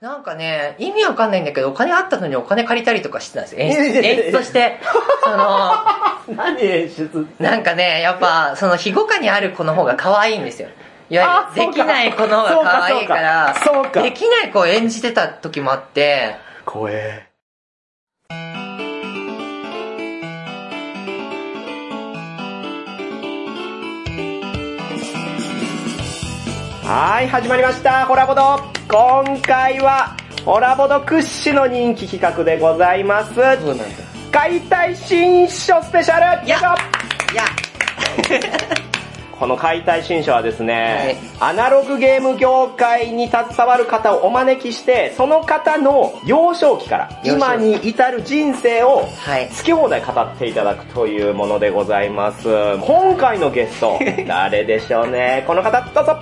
なんかね、意味わかんないんだけど、お金あったのにお金借りたりとかしてたんですよ。演出演出として。その、何演出なんかね、やっぱ、その、日ごかにある子の方が可愛いんですよ。いわゆる、できない子の方が可愛いから、かできない子を演じてた時もあって、怖え。はい、始まりました、ホラボド。今回は、ホラボド屈指の人気企画でございます。解体新書スペシャルやよいしょいや、この解体新書はですね、アナログゲーム業界に携わる方をお招きして、その方の幼少期から今に至る人生をはい。好き放題語っていただくというものでございます。今回のゲスト、誰でしょうね？この方、どうぞ。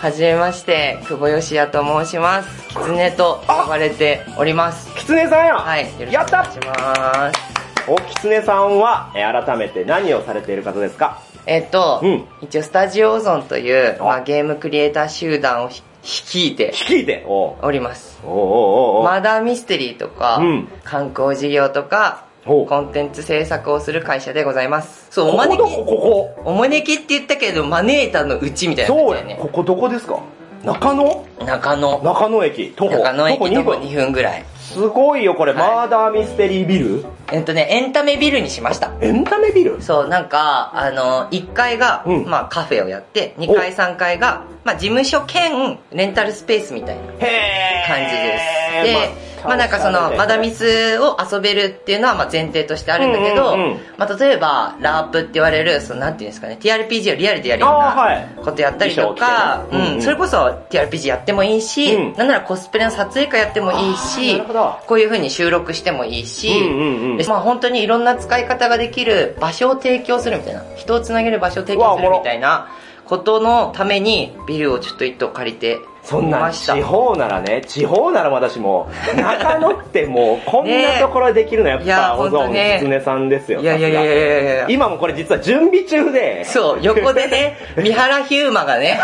はじめまして、久保義也と申します。キツネと呼ばれております。キツネさんや。はい。よろしくお願いします。お、キツネさんは、えー改めて何をされている方ですか？えっと、うん一応スタジオオゾンという、あまあ、ゲームクリエイター集団をひ率いて率いて？おります。おうおうおマーダーミステリーとか、うん観光事業とか、コンテンツ制作をする会社でございます。そう、お招き、どこ、ここ。お招きって言ったけど、マネータのうちみたいな感そうやじだよね。ここどこですか？中野？中野。中野駅、徒歩。中野駅徒歩2 2分ぐらい。すごいよ、これ、はいマーダーミステリービル？えっとね、エンタメビルにしました。エンタメビル？そう、なんか、あの、1階が、うんまあカフェをやって、2階3階が、まあ事務所兼レンタルスペースみたいな感じです。で、まあなんかその、マダミスを遊べるっていうのはまあ前提としてあるんだけど、うんうんうん。まあ例えば、ラープって言われる、そのなんていうんですかね、TRPG をリアルでやるようなことやったりとか、衣装着てね。うん。うんうん、それこそ TRPG やってもいいし、うん。なんならコスプレの撮影会やってもいいあしこういう風に収録してもいいし、うんうんうん。でまあ本当にいろんな使い方ができる場所を提供するみたいな、人をつなげる場所を提供するみたいなことのためにビルをちょっと一棟借りてそんな地方ならね、地方なら私も、中野ってもうこんなところでできるのやっぱ、おぞんほんとね。きつねさんですよ。いやいやいやいやいや今もこれ実は準備中で、そう、横でね、三原ヒューマがね、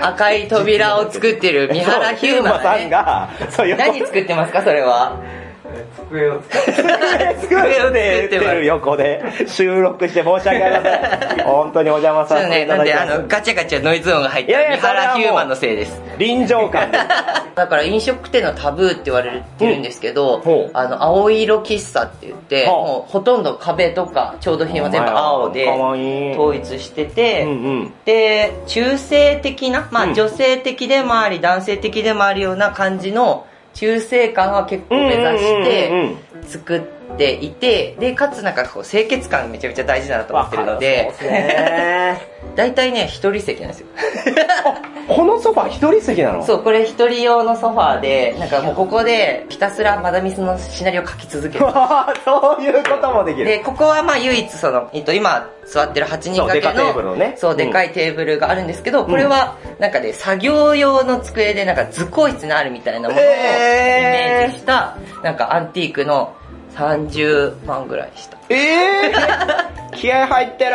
赤い扉を作ってる三原ヒューマがさんね、が、何作ってますか、それは？机を使って作っててる横で収録して申し訳ありません。本当にお邪魔させていなんで、ただきます。あの、ガチャガチャノイズ音が入った三原ヒューマのせいです。臨場感で。だから飲食店のタブーって言われてるんですけど、うんあの、青色喫茶って言って、もうほとんど壁とか調度品は全部青で。統一してて、うんうん。で、中性的な、まうんあ女性的でもあり、男性的でもあるような感じの中性感は結構目指して作っていて、で、かつなんかこう清潔感めちゃめちゃ大事だなと思ってるので。大体ね、一人席なんですよ。このソファ一人席なの？そう、これ一人用のソファーで、なんかもうここでひたすらマダミスのシナリオを書き続ける。そういうこともできる。で、ここはまあ唯一その、えっと今座ってる8人掛けそうねそう、でかいテーブルがあるんですけど、これはなんかね、作業用の机でなんか図工室にあるみたいなものをイメージした、なんかアンティークの30万ぐらいした。えー、気合入ってる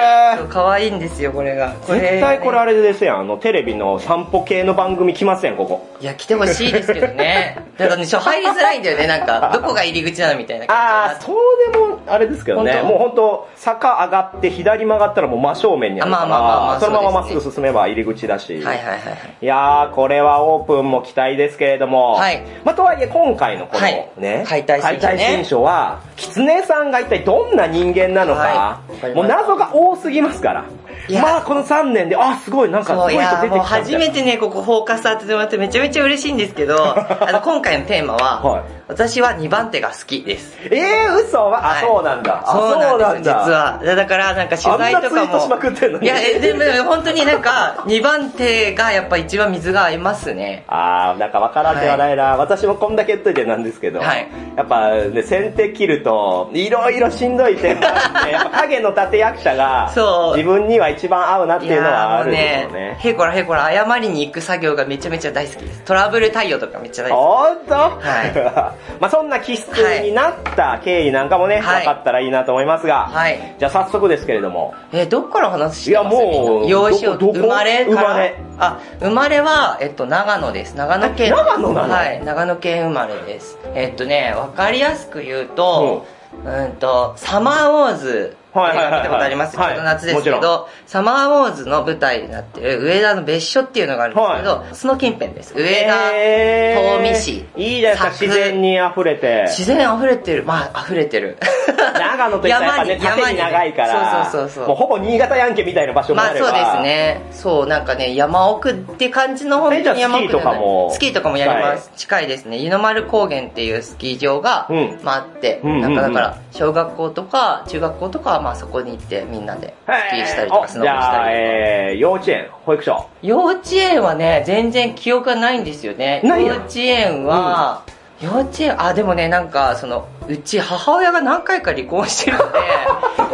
可愛いんですよ、これが。これ絶対これあれですやん。あの、テレビの散歩系の番組来ますやん、ここ。いや、来てほしいですけどね。だからね、入りづらいんだよね、なんか、どこが入り口なのみたいなあ感あ、そうでも、あれですけどね。もう本当坂上がって左曲がったらもう真正面にあるから。あまあまあまあまあそのまままっすぐ進めば入り口だし。じ。はいはいはいはい。いやー、これはオープンも期待ですけれども。はいまあ、とはいえ今回のこのはいね、解体新書ね解体新書は、狐さんが一体どんな人間なのか、もう謎が多すぎますから。まあ、この3年で、あ、すごい、なんかすごい人出てきた初めてね、ここフォーカス当ててもらってめちゃめちゃ嬉しいんですけど、あの、今回のテーマは、はい私は2番手が好きです。えー、嘘？は、あ、はいそうなんだ。あ、そうなんだ実は。だだから、なんか取材とかも。ってんのにいや、えでも本当になんか、2番手がやっぱ一番水が合いますね。あー、なんかわからんではないな、私もこんだけ言っといてなんですけど、はいやっぱね、先手切ると、いろいろしんどい点があって、やっぱ影の立役者が、そう自分には一番合うなっていうのはあるんですよね。へこらへこら謝りに行く作業がめちゃめちゃ大好きです。トラブル対応とかめっちゃ大好ほんとは まあそんな気質になった経緯なんかもね、はい。分かったらいいなと思いますが、はい。じゃあ早速ですけれども、えーどっから話してます？いやもうみんな幼少どこどこ？生まれから？生まれ。あ、生まれは、えっと、長野です。長野県。え長野なの？はい、長野県生まれです。えっとね、わかりやすく言うと、うんと、サマーウォーズ、はいはいはいはい見たことありますちょはいっと夏ですけもちど、サマーウォーズの舞台になってる上田の別所っていうのがあるんですけど、その近辺です。上田、えー東御市いいじゃないですか、佐久自然に溢れて。自然溢れてる。まあ、溢れてる。長野といったらやっぱね、山に縦に長いから、そうそうそうそうもうほぼ新潟ヤンケみたいな場所もあれば。まあそうですね。そう、なんかね、山奥って感じの本当に山奥じゃないスキーとかもスキーとかもやります。近いですね。湯の丸高原っていうスキー場が、うんまああって、うんうんうんなんかだから、小学校とか中学校とかはまあそこに行ってみんなでスキーしたりとかスノボしたりとか。えー、幼稚園、保育所。幼稚園はね、全然記憶がないんですよね。幼稚園は、幼稚園、あ、でもね、なんか、その、うち母親が何回か離婚してるので、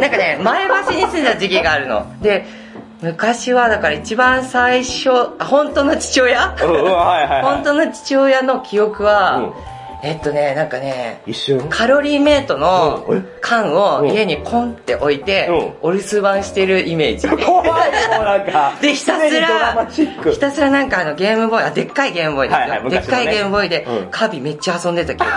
なんかね、前橋に住んだ時期があるの。で、昔はだから一番最初、あ本当の父親？うんうん、はいはい、はい。本当の父親の記憶は、うんえっとね、なんかね、一瞬？カロリーメイトの缶を家にコンって置いて、うお留守番してるイメージ。怖いもうなんか。で、ひたすら。ひたすらなんかあのゲームボーイ、あ、でっかいゲームボーイですよ。はいはいでっかいゲームボーイで、うんカビめっちゃ遊んでた記憶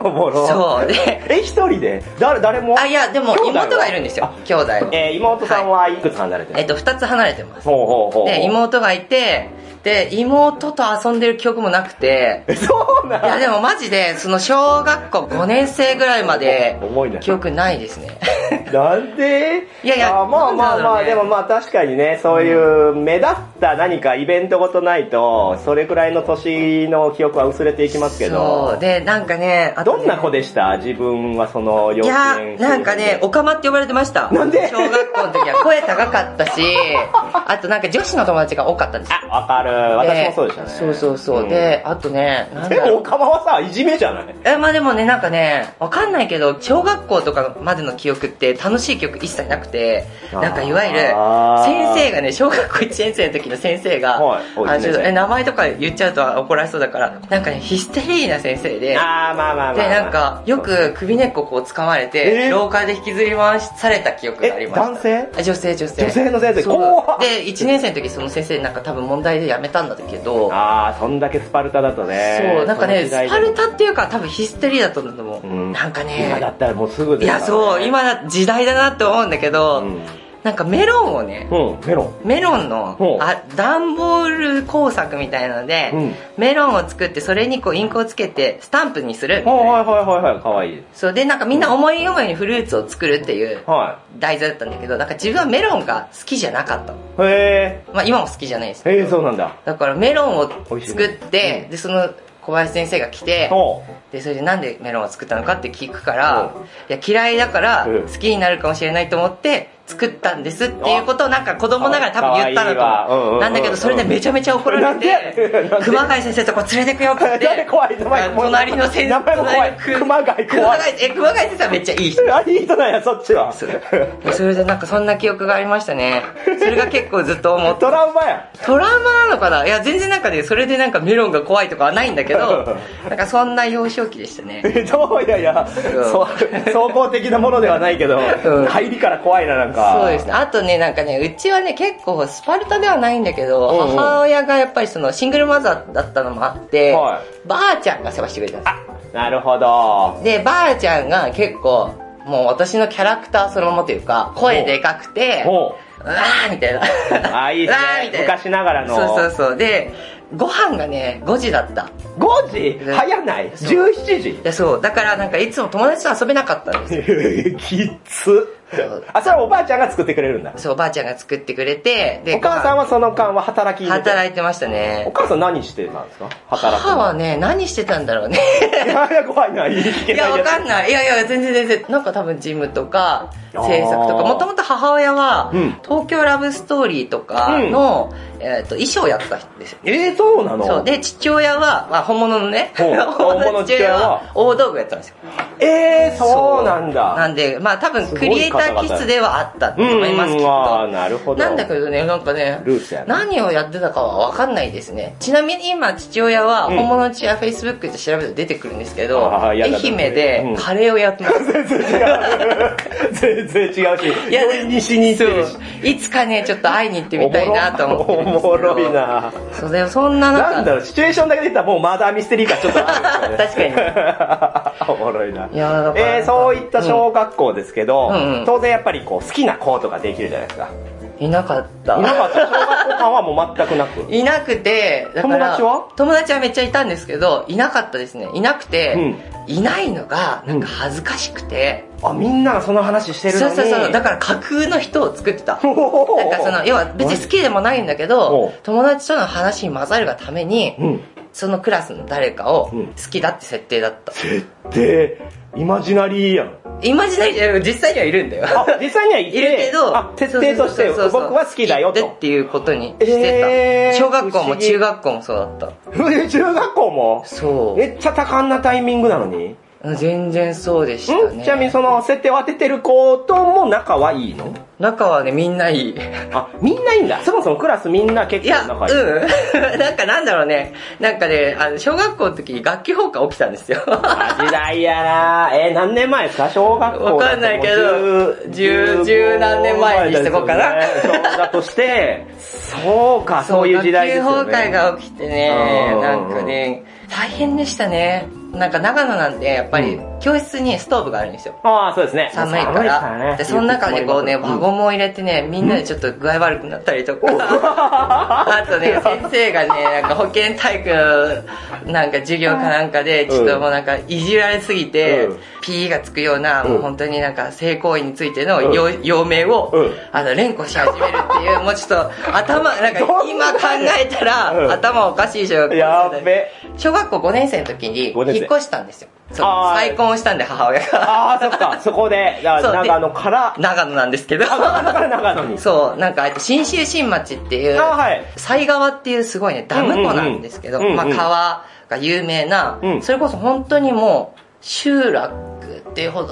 おもろそうでえ、一人で？誰、誰も？あ、いや、でも妹がいるんですよ、兄弟は。えー、妹さんはいくつ離れてるえっと、二つ離れてます。ほうほうほう。で、妹がいて、で、妹と遊んでる記憶もなくて、え、そうなん？いや、でもマジで、その小学校5年生ぐらいまで。記憶ないですね。なんで？いやいやあまあまあまあ、なんだろうねでもまあ確かにね、そういう目立った何かイベントごとないと、それくらいの年の記憶は薄れていきますけそどう。、で、なんかね、ねどんな子でした？自分はその幼いや稚園、なんかね、おかまって呼ばれてました。なんで？小学校の時は声高かったし、あとなんか女子の友達が多かったんですよ。あ、わかる。私もそうでしたね。そうそうそう。んで、あとね、なんでも。おかまはさ、いじめじゃないえ、まあでもね、なんかね、わかんないけど、小学校とかまでの記憶って楽しい記憶一切なくて、なんかいわゆる、先生がね、小学校1年生の時の先生が、はいおあのちょっとえ名前とか言っちゃうと怒られそうだから、なんかね、ヒステリーな先生で、あー、まあまあまあ。で、なん、か、よく首根っここう掴まれえて、ー廊下で引きずり回された記憶がありえ、ました。男性？あ女性、女性。女性の先生で、1年生の時その先生なんか多分問題で辞めたんだけど、あー、そんだけスパルタだとね。そう、なんかね、スパルタっていうか多分ヒステリーだと思う。うんなんかね、今だったらもうすぐいや、そう、今だ、時代だなって思うんだけど、うん。なんかメロンをね、うん、メロン。メロンのあ段ボール工作みたいなので、うんメロンを作ってそれにこうインクをつけてスタンプにする。はいはいはいはいはい、かわいい。そうでなんかみんな思い思いにフルーツを作るっていうは題材だったんだけどなんか自分はメロンが好きじゃなかった。へまあ今も好きじゃないですえ。へえ、そうなんだ。だからメロンを作って、うんでその小林先生が来ておでそれでなんでメロンを作ったのかって聞くから、いや嫌いだからうん好きになるかもしれないと思って作ったんですっていうことをなんか子供ながら多分言ったのかわいいわ。うんうんなんだけどそれでめちゃめちゃ怒られて熊谷先生とこ連れてくよって。隣の先生熊谷熊怖い。谷え熊谷先生はめっちゃいい人。あ、いい人なんや、そっちは。でそれでなんかそんな記憶がありましたね。それが結構ずっと思って。トラウマや。トラウマなのかな？いや全然なんかねそれでなんかメロンが怖いとかはないんだけどなんかそんな幼少期でしたね。えどう？いやいや、総合的なものではないけど、うん。入りから怖いな、なんか。そうですね。あとね、なんかね、うちはね、結構スパルタではないんだけど、うんうん母親がやっぱりそのシングルマザーだったのもあって、はばあちゃんが世話してくれたんでなるほど。す。で、ばあちゃんが結構、もう私のキャラクターそのままというか、声でかくて、ほうわーみたいな。う。あ、いいですね昔ながらの。そうそうそう。で、ご飯がね、5時だった。5時？ね早ない？そう ?17 時？で、そう。だからなんかいつも友達と遊べなかったんですよ。きっつ。あ、それはおばあちゃんが作ってくれるんだ。そう、おばあちゃんが作ってくれて、で、お母さんははその間は働き働いてましたねお。母さん何してたんですか？働く母はね、何してたんだろうね。いやいや、怖いな。言 いいや、わかんい。ない。いやいや、全然全然。なんか多分ジムとか、制作とか。もともと母親は、うん東京ラブストーリーとかの、えっと、衣装をやってたんですよ。えー、そうなの？そう。で、父親は、まあ、本物のね、本物の父親は大道具やったんですよ。えー、そうなんだ。なんで、まあ多分クリエイター気質ではあったと思いますけど。なるほど。なんだけどね、なんかね、何をやってたかはわかんないですね。ちなみに今父親は、うん本物の父親 Facebook で調べると出てくるんですけど、愛媛でカレーをやってます。全然違う。全然違うし、いや病院に行ってるし。いつかね、ちょっと会いに行ってみたいなと思って。おもろいなそうだよ、そんな中。なんだろう、シチュエーションだけで言ったらもうマーダーミステリー感ちょっとあるんですよね。確かに。おもろいな。いえー、そういった小学校ですけど、うんうん当然やっぱりこう好きな子とかできるじゃないですか。いなかった。いなかった小学校感はもう全くなく。いなくて、友達は？友達はめっちゃいたんですけど、いなかったですね。いなくて、うんいないのが、なんか恥ずかしくて、あ、みんながその話してるのに。そうそうそう、だから架空の人を作ってた。なんかその、要は別に好きでもないんだけおどう、友達との話に混ざるがために、うん。そのクラスの誰かをうん好きだって設定だった。設定、イマジナリーやん。イマジナリー、実際にはいるんだよ。あ、実際にはいて？いるけどあ、設定として僕は好きだよと言ってっ。ていうことにしてた。えー小学校も中学校もそうだった。え中学校も？そう。めっちゃ多感なタイミングなのに？全然そうでしたね。ん？ちなみにその設定を当ててる子とも仲はいいの？仲はね、みんないい。あ、みんないいんだ。そもそもクラスみんな結いや、構仲いい。うん。なんかなんだろうね。なんかね、あの、小学校の時に楽器放課起きたんですよ。あ時代やなえー、何年前ですか？小学校わかんないけど十十何年前にしとこうかなそうだとして、そうか、そういう時代ですよね。学級崩壊が起きてねう、んなんかね、大変でしたね。なんか長野なんで、やっぱり教室にストーブがあるんですよ。ああ、そうですね。寒いから。ねで、その中にこうね、うん輪ゴムを入れてね、みんなでちょっと具合悪くなったりとか。あとね、先生がね、なんか保健体育のなんか授業かなんかで、ちょっともうなんかいじられすぎてうん P がつくような、うんもう本当になんか性行為についてのうん要要命をうん、あの、連呼し始めるっていう、もうちょっと頭、なんか今考えたうんら頭おかしい小学校やっべ。小学校5年生の時に引っ越したんですよ。再婚をしたんで母親が。ああ、そっか、そこで、長野から、長野なんですけど。長野から長野に。そう、なんか、あと新州新町っていう、あはい西川っていうすごいね、ダム湖なんですけど、まあ川が有名な、うんそれこそ本当にもう、集落っていうほど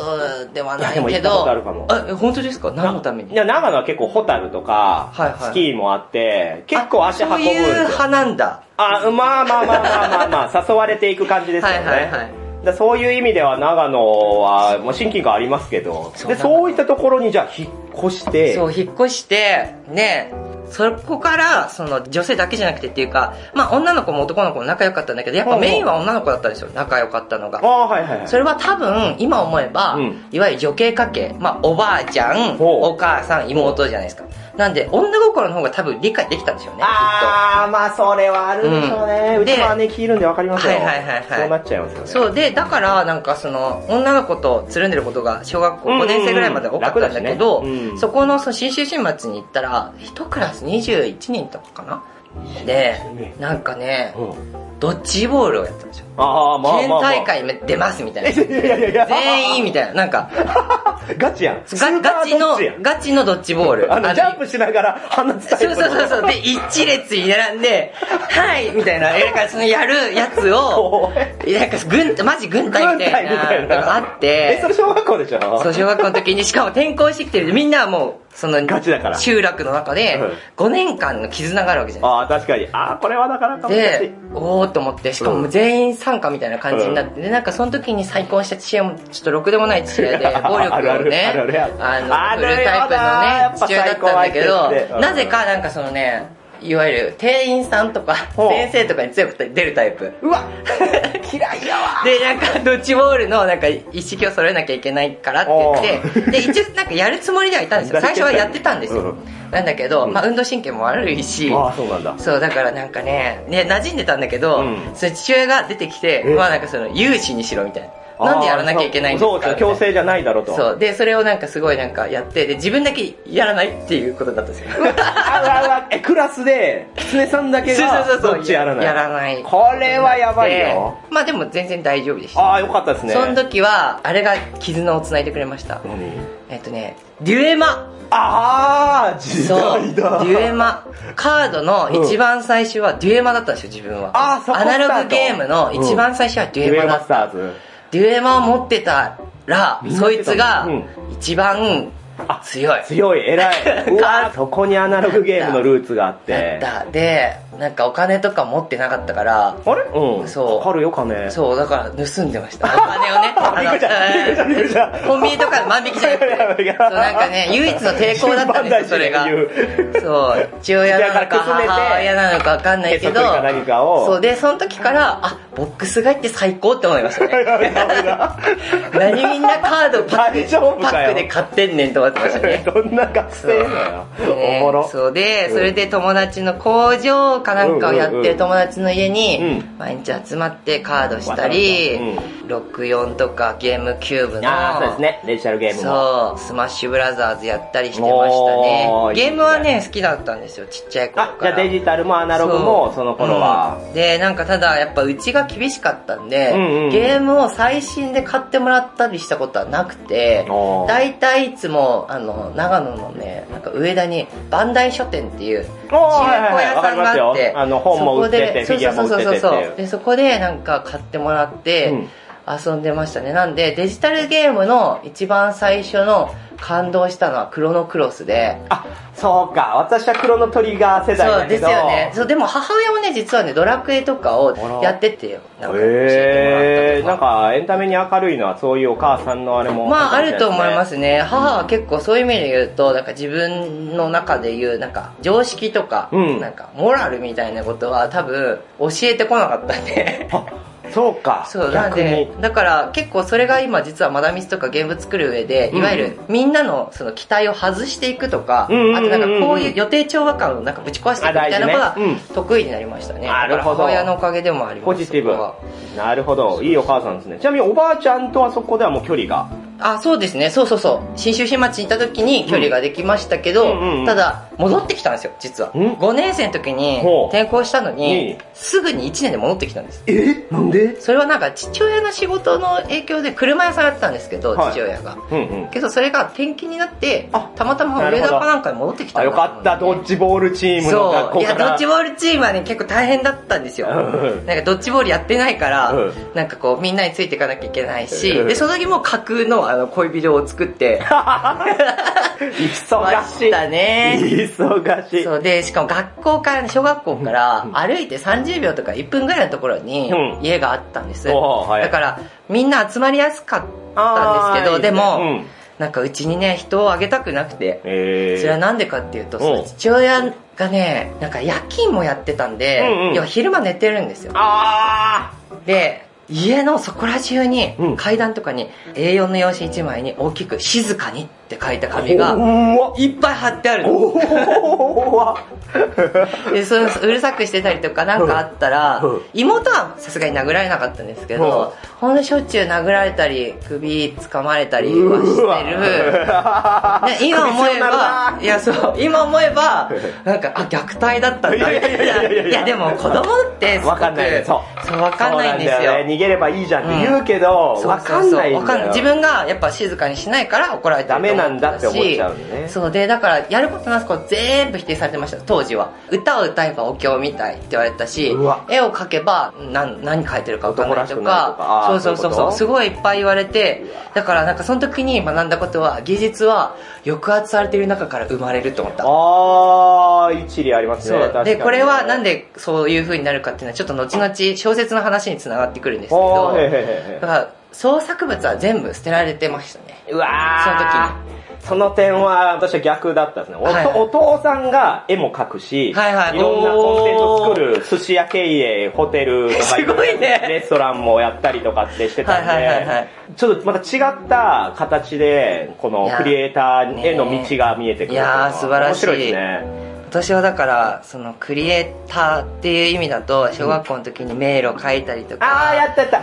ではないけど、とあ本当ですか？何のために？いや、長野は結構ホタルとか、はいはいスキーもあって、結構足運ぶそういう。派なんだ。あ、まあまあまあまあまあまあ、誘われていく感じですよね。はいはいはいだそういう意味では長野は、もう親近感ありますけど、そうで、そういったところにじゃあ引っ越して、そう、引っ越して、ね、そこから、その、女性だけじゃなくてっていうか、まあ女の子も男の子も仲良かったんだけど、やっぱメインは女の子だったんですよ、仲良かったのが。あ。あ、はいはいはい。それは多分、今思えば、うん。いわゆる女系家系、まあ、おばあちゃん、お母さん、妹じゃないですか。なんで、女心の方が多分理解できたんでしょうね、きっああ、まあそれはあるでしょうね。うんうちの姉貴いるんでわかりますよ。はいはいはいはいそうなっちゃいますよね。と。そうで、だから、なんかその、女の子とつるんでることが小学校5年生ぐらいまで多かったんだけど、うんうんうん楽だしねうんそこのその新州新町に行ったら、一クラス21人とかかなで、なんかね、うんドッジボールをやったんですよ。ああ、まあ県。大会に出ますみたいな。全員みたいな。なんか、ガチやん。ガガチのガチのドッジボール。あの、ジャンプしながら放つタ。そうそうそうそう。で、一列に並んで、はいみたいな、え、なんかそのやるやつを、なんか軍、マジ軍隊みたいなあっえ、そて、れ小学校でしょ？そう、小学校の時に、しかも転校してきてる。みんなはもう、その、ガチだから。集落の中でうん、5年間の絆があるわけじゃないああ、確かに。ああ、これはなかなか難しでい。、おーっと思って、しかも全員参加みたいな感じになって、で、なんかその時に再婚した父親もちょっとろくでもない父親で、暴力をね、あの、フルタイプのね、父親だったんだけどなぜかなんかそのね、いわゆる店員さんとか先生とかに強く出るタイプ。うわ嫌いやわで、なんか、ドッジボールの、なんか、一式を揃えなきゃいけないからって言って、で、一応、なんか、やるつもりではいたんですよ。最初はやってたんですよ。うんなんだけど、まあ、運動神経も悪いし、ああ、そうなんだ。そう、だからなんかね、ね、馴染んでたんだけど、うんその父親が出てきて、えまあなんかその、有志にしろみたいな。なんでやらなきゃいけないんですか？そう強制じゃないだろうとそう。で、それをなんかすごいなんかやって、で、自分だけやらないっていうことだったんですよ。えクラスで狐さんだけがどっちやらないやらない。これはやばいよでまあでも全然大丈夫でした。ああよかったですねその時は、あれが絆を繋いでくれました。何？えっとね、デュエマ。ああ時代だデュエマ。カードの一番最初はデュエマだったんですよ、自分は。あーそこアナログゲームの一番最初はデュデュエマエマだった。スターズデュエマを持ってたら、そいつがうん。一番あ強い。強い偉い。うわそこにアナログゲームのルーツがあって。だった。で、なんかお金とか持ってなかったから、あれ？うん。そう。かかるよ金。そう、だから盗んでました。お金をね。コンビニとかで万引きじゃなくて。そう、なんかね、唯一の抵抗だったんですよ、それが。そう、父親なのか母親なのかわかんないけど、へそう、で、その時から、あ、ボックス買いって最高って思いましたね。何みんなカードパックで買ってんねんと思ってましたね。どんな学生なのよ。おもろ。そうで、うん。それで友達の工場かなんかをやってる友達の家うにん。毎日集まってカードしたり、うん。64とかゲームキューブのああそうですね。デジタルゲームもそうスマッシュブラザーズやったりしてましたね。ゲームはね好きだったんですよ。ちっちゃい頃あじゃからあデジタルもアナログもその頃は。うん。でなんかただやっぱうちが厳しかったんで、ゲームを最新で買ってもらったりしたことはなくて大体いつもあの長野のねなんか上田にバンダイ書店っていう中古屋さんがあって、はいあの本も売っててそこでフィギュアも売っててっていう。そうそうそうそう。でそこでなんか買ってもらって、うん遊んでましたね。なんでデジタルゲームの一番最初の感動したのはクロノクロスで。あそうか。私は黒のトリガー世代そうですだけどよね。そうでも母親もね実はねドラクエとかをやっててなんか教えなんかエンタメに明るいのはそういうお母さんのあれもまああると思いますすね。母は結構そういう意味で言うとなんか自分の中で言うなんか常識とか、うん。なんかモラルみたいなことは多分教えてこなかったんであそうか。そうなんでだから結構それが今実はマダミスとかゲーム作る上でうん。いわゆるみんなのその期待を外していくとか、うんうんあとなんかこういう予定調和感をなんかぶち壊していくみたいなことが得意になりましたね。なるほど。母親のおかげでもありますポジティブ。なるほど。いいお母さんですね。ちなみにおばあちゃんとはそこではもう距離が？あそうですね。そうそうそう。信州市町に行った時に距離ができましたけど、うんうんうん。ただ戻ってきたんですよ実は。ん？5年生の時に転校したのうんにすぐに1年で戻ってきたんですえ？なんで？それはなんか父親の仕事の影響で車屋さんやってたんですけど、はい。父親が。うんうん。けどそれが転勤になってあたまたま上田かなんかに戻ってきたんだと思うんでかった。ドッジボールチームの学そういやドッジボールチームはね結構大変だったんですよ。うんなんかドッジボールやってないから、うん。なんかこうみんなについていかなきゃいけないし、うん。でその時も架空のあの恋人を作って 忙ましい。したね忙しい。そうでしかも学校から小学校から歩いて30秒とか1分ぐらいのところにうん。家があったんです、はい。だからみんな集まりやすかったんですけどでも、い。いねなんかうちにね人をあげたくなくて、えー。それはなんでかっていうと、う。んその父親がねなんか夜勤もやってたんで、うんうん。要は昼間寝てるんですよ。あで家のそこら中に、うん。階段とかに A4 の用紙1枚に大きく「静かに」って書いたー紙がいっぱい貼ってある でそううるさくしてたりとかなんかあったら、うん妹はさすがに殴られなかったんですけど、ほんとしょっちゅう殴られたり首掴まれたりはしてる。ね、今思えば、いやそう、今思えば、なんか、あ、虐待だったんだ。みたいな。やいや、でも子供ってすごく、わかんないそう。そう、わかんないんですよ。ね。逃げればいいじゃんって言うけど、そうわかんないんだよ。わかん自分がやっぱ静かにしないから怒られてると思なんだって思っちゃうね。そうでだからやることなすこと全部否定されてました当時は。歌を歌えばお経みたいって言われたし絵を描けば何何描いてるか分かんないと男らしくないとかそうそうそうそうすごいいっぱい言われてだからなんかその時に学んだことは技術は抑圧されている中から生まれると思った。あー一理ありますねそう。でこれはなんででそういう風になるかっていうのはちょっと後々小説の話につながってくるんですけおどだから創作物は全部捨てられてましたね。うわー。その時その点は私は逆だったですね、はいはい。お父さんが絵も描くし、はいはい。ろんなコンテンツを作る寿司屋経営ホテルとか すごいね。レストランもやったりとかってしてたんで、はいはいはいはい。ちょっとまた違った形でこのクリエイターへの道が見えてくるいやー素晴らしい。面白いですね。私はだからそのクリエイターっていう意味だと小学校の時に迷路書いたりとか、ああやったやった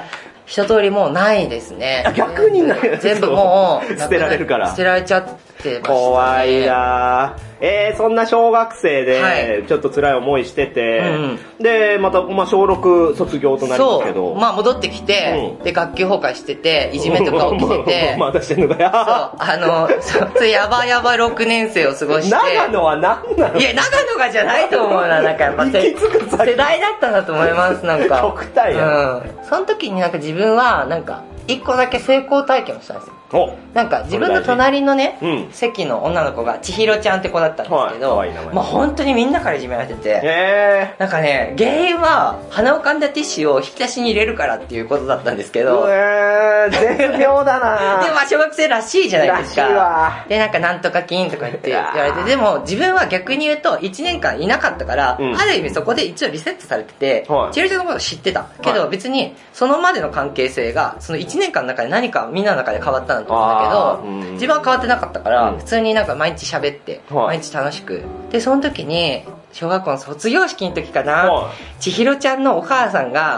一通りもうないですねあ。逆にない全部もう、捨てられるから捨てられちゃってました、ね。怖いなぁ。えー、そんな小学生はいで、ちょっと辛い思いしてて、うんで、また、まあ、小6卒業となりますけど。まあ戻ってきて、うんで、学級崩壊してて、いじめとか起きてて、まだしてんのかそう、よ。あの、そう、やばやば6年生を過ごして、長野は何なのいや、長野がじゃないと思うな、なんかやっぱ世代だったんだと思います、なんか。極端やうん。その時になんか自分は、なんか、一個だけ成功体験をしたんですよ。おなんか自分の隣のね、うん。席の女の子が千尋ちゃんって子だったんですけど、はいまあ本当にみんなからいじめられてて、えなんかね、原因は鼻をかんだティッシュを引き出しに入れるからっていうことだったんですけー。ど、うえー、絶妙だな。で、まあ小学生らしいじゃないですか。で、なんかなんとか金とか言って言われて、でも自分は逆に言うと1年間いなかったから、うん。ある意味そこで一応リセットされてて、はい。チェルちゃんのこと知ってた。けどはい。別にそのまでの関係性が、その1年間の中で何かみんなの中で変わったんだと思うんだけど、うん自分は変わってなかったから、うん。普通になんか毎日喋って、はい。毎日楽しく。で、その時に、小学校の卒業式の時かな、はい。千尋ちゃんのお母さんが、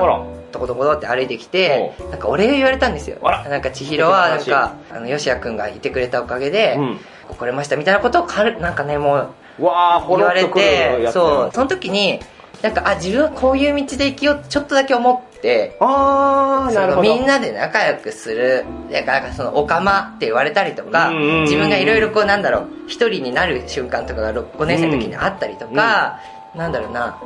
とことことって歩いてきて、なんかお礼を言われたんですよ。なんか千尋は、なんか、あの、吉谷くんがいてくれたおかげで、うん。来れましたみたいなことをかる、なんかね、もう、言われて、そう、その時に、なんか、あ、自分はこういう道で生きようってちょっとだけ思って、あー、なるほど。みんなで仲良くする、だからその、おかまって言われたりとか、うんうんうん自分がいろいろこう、なんだろう、一人になる瞬間とかが5年生の時にあったりとか、なんだろうな、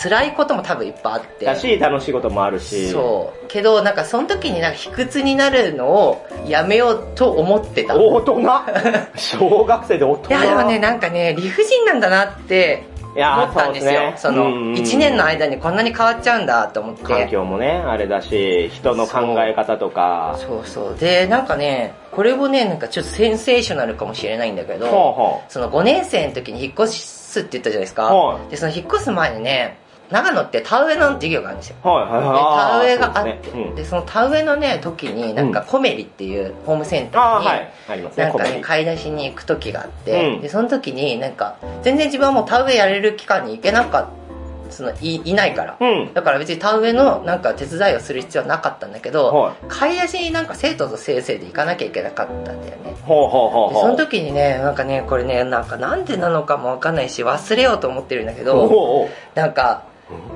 辛いことも多分いっぱいあって。だし、楽しいこともあるし。そう。けど、なんかその時になんか卑屈になるのをやめようと思ってた。い大人？小学生で大人？や、でもね、なんかね、理不尽なんだなって思ったんですよ。その、うんうん1年の間にこんなに変わっちゃうんだと思って。環境もね、あれだし、人の考え方とか。そうそう。で、なんかね、これをね、なんかちょっとセンセーショナルかもしれないんだけど、その5年生の時に引っ越すって言ったじゃないですか。はいで、その引っ越す前にね、長野って田植えの授業があるんですよ。う。はいはいではい。田植えがあって、ねうんでその田植えのね時になんかコメリっていうホームセンターに、ああ、はい。なんかね買い出しに行く時があって、うんでその時になんか全然自分はもう田植えやれる期間に行けなかったそのいいないから、うん。だから別に田植えのなんか手伝いをする必要はなかったんだけど、はい買い出しになんか生徒と先生で行かなきゃいけなかったんだよねほうほうほう。でその時にねなんかねこれねなんかなんでなのかもわかんないし忘れようと思ってるんだけどなんか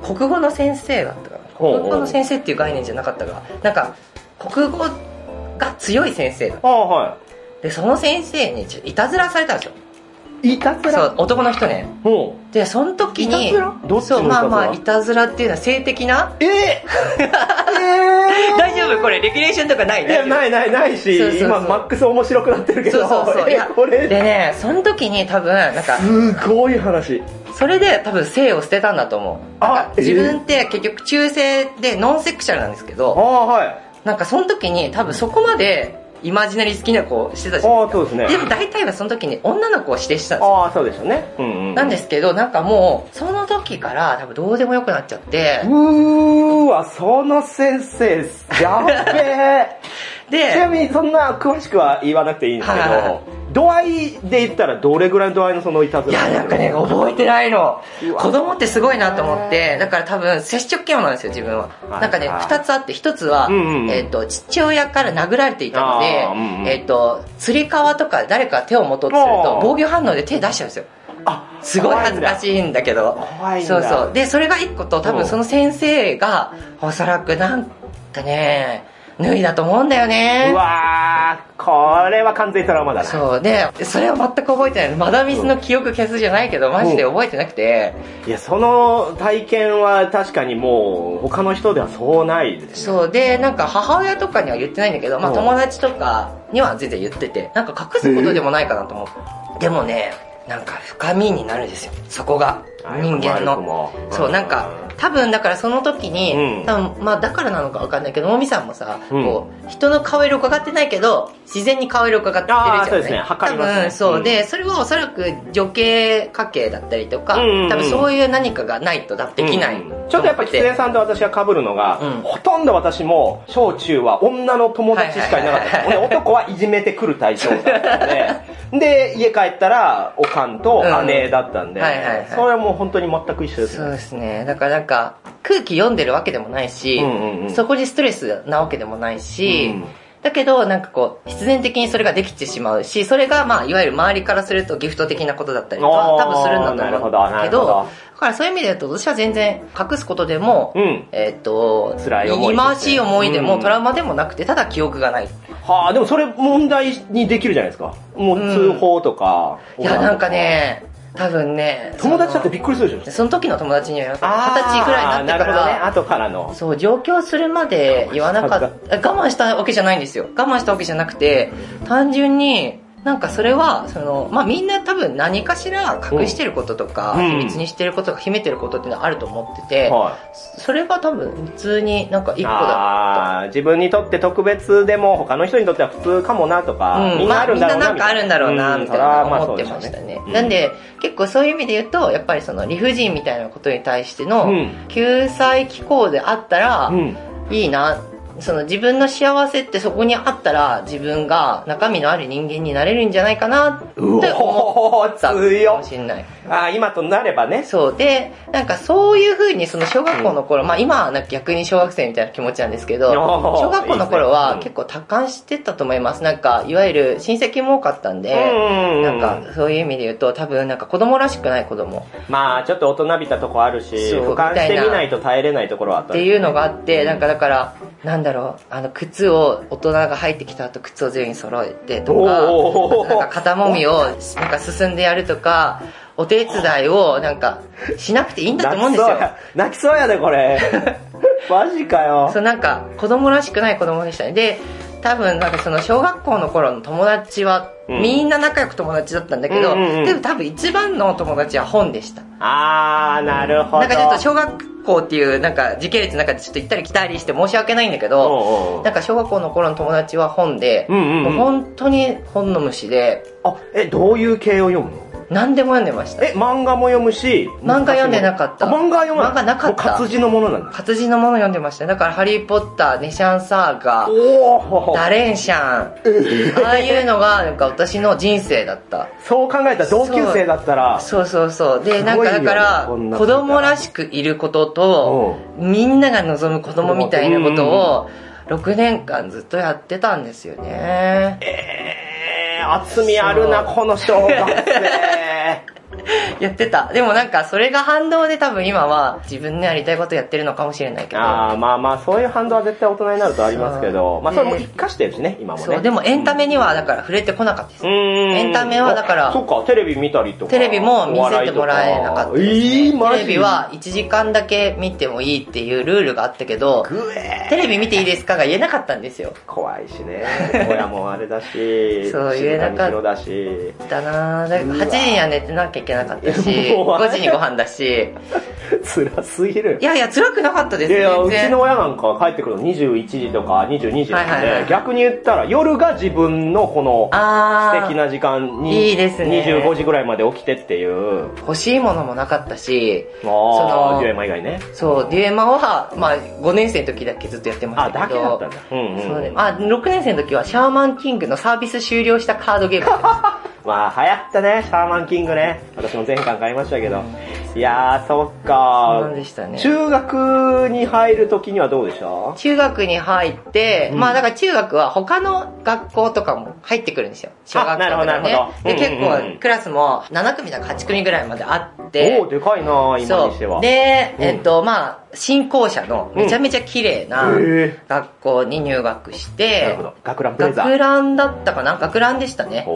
国語の先生だったかなほうほう。国語の先生っていう概念じゃなかったから。なんか国語が強い先生だう。ああ、はでその先生にいたずらされたんですよ。い。いたずそう男の人ね。ほでその時にいたずら？どうまあまあいいたずらっていうのは性的な？う。え？ええ大丈夫？これレギュレーションとかない？えいや、ないないないし、今マックス面白くなってるけど。そうそうそう。いえや これ、でねその時に多分なんかすごい話。それで多分性を捨てたんだと思うあか自分って結局中性でノンセクシャルなんですけあどあ、はい。なんかその時に多分そこまでイマジナリー好きな子をしてたじゃないああ、そうですね。でも大体はその時に女の子を指定してたんですよああ、そうでしょうね。うんうん。なんですけどなんかもうその時から多分どうでもよくなっちゃってうーわ、その先生、やっべえ。でちなみにそんな詳しくは言わなくていいんですけはいはい度合いで言ったらどれぐらいの度合いのそのいたずいらやなんかね覚えてないの。子供ってすごいなと思ってだから多分接触嫌悪なんですよ自分は。はいなんかねはい二つあって一つは、うんうんうん。えっと父親から殴られていたのでうんうんえっとつり革とか誰か手を持とうとすると防御反応で手出しちゃうんですよ。あ、すごい恥ずかい。しいんだけど。怖いんだ。そうそう。でそれが一個と多うん。分その先生がおそらくなんかね脱いだと思うんだよね。うわー、これは完全にトラウマだな。そう。でそれは全く覚えてない。まだミスの記憶消すじゃないけどマジで覚えてなくて。いや、その体験は確かにもう、他の人ではそうないです。そう。でなんか母親とかには言ってないんだけど、まあ、うん。友達とかには全然言っててなんか隠すことでもないかなと思う。でもねなんか深みになるんですよ。そこが人間の。も。そうなんか多分だからその時に、うん。多分まあだからなのかわかんないけどもみさんもさ、うん。こう人の顔色伺ってないけど自然に顔色伺ってるじゃん、あーそうですね。測りますね。多分そう、うん。でそれはおそらく女系家系だったりとか、多分そういう何かがないと多分できない、うん。ちょっとやっぱり狐さんと私が被るのが、うん。ほとんど私も小中は女の友達しかいなかった。男はいじめてくる対象だったので。で家帰ったらおかんと姉だったんで、うんはいはいはい。それはもう本当に全く一緒ですねそうですね。だからなんか、空気読んでるわけでもないし、うんうんうんそこにストレスなわけでもないし、うんだけど、なんかこう、必然的にそれができてしまうし、それがまあ、いわゆる周りからするとギフト的なことだったりとか、多分するんだと思うほどなるほどけど、だからそういう意味で言うと、私は全然隠すことでも、うんえっと、辛い思い言い回しい思いでも、うんトラウマでもなくて、ただ記憶がない。はあ、でもそれ問題にできるじゃないですか。もう通報とか。いや、なんか。ね、多分ね、友達だってそびっくりするでしょ？の。その時の友達には、二十歳くらいになってから、後からの。そう、上京するまで言わなかった、我慢したわけじゃないんですよ。我慢したわけじゃなくて、単純に、なんかそれは、その、まあみんな多分何かしら隠してることとか、うん秘密にしてることとか秘めてることっていうのはあると思ってて、はそれが多分普通になんか一い。個だああ、自分にとって特別でも他の人にとっては普通かもなとか、うん、みんなあるんだろうな。まあ、みんななんかあるんだろうな、みたいな思ってましたね。なんで、で、結構そういう意味で言うと、やっぱりその理不尽みたいなことに対してのうん、救済機構であったらう、ん。いいな。その自分の幸せってそこにあったら、自分が中身のある人間になれるんじゃないかなって思、ったかもしれない。あー今となればね。そう。で、なんかそういう風にその小学校の頃、まあ今はなんか逆に小学生みたいな気持ちなんですけど、小学校の頃は結構多感してたと思います。なんか、いわゆる親戚も多かったんで、うんなんかそういう意味で言うと多分なんか子供らしくない子供。まあ、ちょっと大人びたとこあるし、俯瞰してみないと耐えれないところはあったっていうのがあって、なんかだから、なんだろう、あの、靴を、大人が入ってきた後、靴を全員揃えてとか、なんか肩もみを、なんか進んでやるとか、お手伝いを、なんか、しなくていいんだと思うんですよ。泣きそうやで、これ。マジかよ。そう、なんか、子供らしくない子供でしたね。で、多分、なんかその小学校の頃の友達は、うんみんな仲良く友達だったんだけど、うんうんうんでも多分一番の友達は本でした。あー、なるほど。なんかちょっと小学校っていう、なんか時系列の中でちょっと行ったり来たりして申し訳ないんだけど、おうおうなんか小学校の頃の友達は本で、うんうんうんもう本当に本の虫で、あ、え、どういう系を読むの？何でも読んでました。え、漫画も読むし、漫画読んでなかったあ漫画は読まない。漫画なかった活字のものなんだ。活字のもの読んでました。だからハリーポッター、ネシャンサーガー、おダレンシャン、ああいうのがなんか私の人生だった。そう考えたら同級生だったら、そうそうそう。で、なんかだから、子供らしくいることと、みんなが望む子供みたいなことを、6年間ずっとやってたんですよね。えー、厚みあるな、この小学生。やってた。でもなんかそれが反動で多分今は自分のやりたいことやってるのかもしれないけど。あー、まあまあ、そういう反動は絶対大人になるとありますけど、まあそれも活かしてるしね、今もね。そう、でもエンタメにはだから触れてこなかったです。エンタメはだからあそっか、テレビ見たりとか。テレビも見せてもらえなかったね。えー、マジテレビは1時間だけ見てもいいっていうルールがあったけど、テレビ見ていいですかが言えなかったんですよ。怖いしね。親もあれだし、そう言えなかっただし。だなぁ。だから8時には寝てなきゃいけなかったし、もう5時にご飯だし。辛すぎるい。やいや、辛くなかったです。いやいや、うちの親なんか帰ってくるの21時とか22時なんで、逆に言ったら夜が自分のこの素敵な時間にいいですね25時ぐらいまで起きてっていう、欲しいものもなかったし、あのあ、デュエマ以外ね。そう、デュエマは、まあ、5年生の時だけずっとやってまあ、したけど。だけだったんだ。うんうん。そうね。あ、6年生の時はシャーマンキングのサービス終了したカードゲーム。まあ、流行ったね、シャーマンキングね。私も前回買いましたけど。いやー、そっかそうでしたね中学に入る時にはどうでした？中学に入って、うんまあだから中学は他の学校とかも入ってくるんですよ。小学校とかあなるほどなるほね。どで、結うんうんうん構クラスも7組だか8組ぐらいまであってお、ー、でかいな今にしては。で、うんえっと、まあ、新校舎のめちゃめちゃ綺麗な学校に入学してほ、ど。学ランブレザ学ー。ランだったかな？学ランでしたね。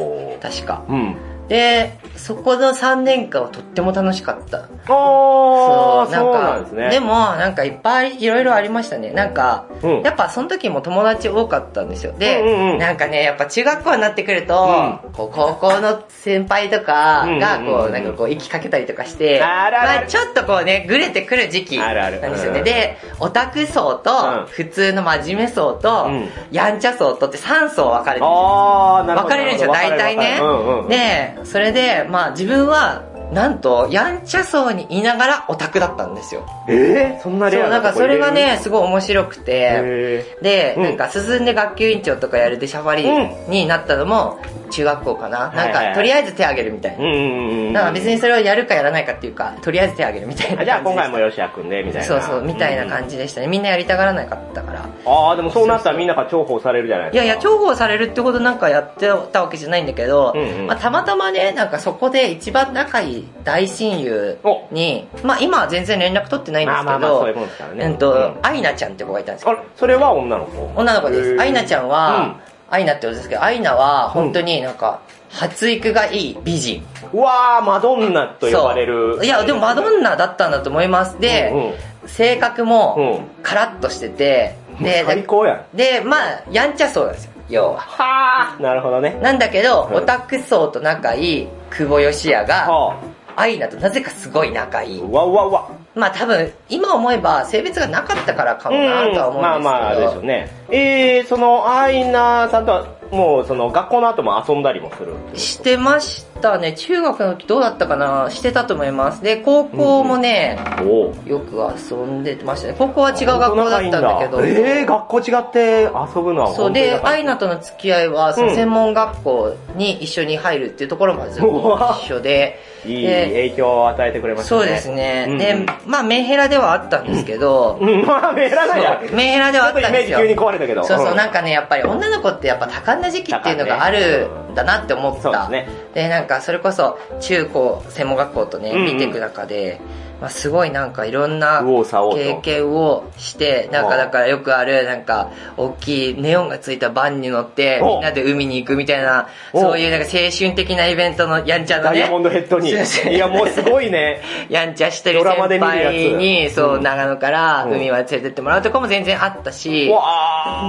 確か。うん。で、そこの3年間はとっても楽しかった。あー、なんそうかなんですね。でも、なんかいっぱいいろいろありましたね。なんか、うんやっぱその時も友達多かったんですよ。で、うんうんうんなんかね、やっぱ中学校になってくると、こう高校の先輩とかが、うんうんうんこう、なんかこう、息かけたりとかして、あるあるまあちょっとこうね、ぐれてくる時期あるあるなんですよね。うんで、オタク層とうん、普通の真面目層とうん、やんちゃ層とって3層分かれてるんですよあー、なるほど。分かれるんですよ、大体ねうんうん。。で、それで、まあ自分はなんと、やんちゃ層にいながらオタクだったんですよ。えー、そんなそう、レアなんかそれがね、すごごい面白くて、へで、うんなんか進んで学級委員長とかやるでシャバリになったのも、中学校かな。なんか、とりあえず手挙げるみたいな。だから別にそれをやるかやらないかっていうか、とりあえず手挙げるみたいな感じゃあ今回でもよしやくんで、みたいな。そうそう、みたいなじ。感じでしたね。みんなやりたがらなかったから。ああ、でもそうなったらみんなが重宝されるじゃないですか。いやいや、重宝されるってほどなんかやってたわけじゃないんだけど、うんうんまあ、たまたまね、なんかそこで一番仲いい大親友に、まあ今は全然連絡取ってないんでますあけどまあまあそういう、もんですからね。うんとうん、アイナちゃんって子がいたんですよ。あれ、それは女の子？女の子です。アイナちゃんは、アイナって言うんですけど、アイナは本当になんか、発育がいい美人。うわー、マドンナと呼ばれる。いや、でもマドンナだったんだと思います。で、うんうん性格も、カラッとしてて、で、最高やん。で、まあ、やんちゃそうなんですよ、要は。はー、なるほどね。なんだけど、うんオタク層と仲いい久保義也が、はアイナとなぜかすごい仲いい。わうわうわ。まあ多分、今思えば性別がなかったからかもなとは思うんですけど。まあまあ、あれでしょうね。えー、その、アイナさんとは、もう、その、学校の後も遊んだりもする。してましたね。中学の時どうだったかな？してたと思います。で、高校もね、おお。よく遊んでましたね。高校は違う学校だったんだけど。えー、学校違って遊ぶのはそうで、アイナナとの付き合いは、専門学校に一緒に入るっていうところまでずっと一緒で、いいで影響を与えてくれましたね。そうですね。うんで、まあメンヘラではあったんですけど、うん、まあ、メーラないや。メンヘラではあったんですよイメージ急に壊れたけど。そうそう、なんか、かね、やっぱり女の子ってやっぱ多感な時期っていうのがあるんだなって思った。そうですね。で、なんかそれこそ中高専門学校とね、うんうん見ていく中で、まあ、すごいなんかいろんな経験をして、なんかだからよくある、なんか大きいネオンがついたバンに乗って、お。みんなで海に行くみたいな、お。そういうなんか青春的なイベントのやんちゃなね。ダイヤモ、ンドヘッドに。いや、もうすごいね。やんちゃしてる先輩に、そうう、ん長野からうん。海まで連れてってもらうとかも全然あったし、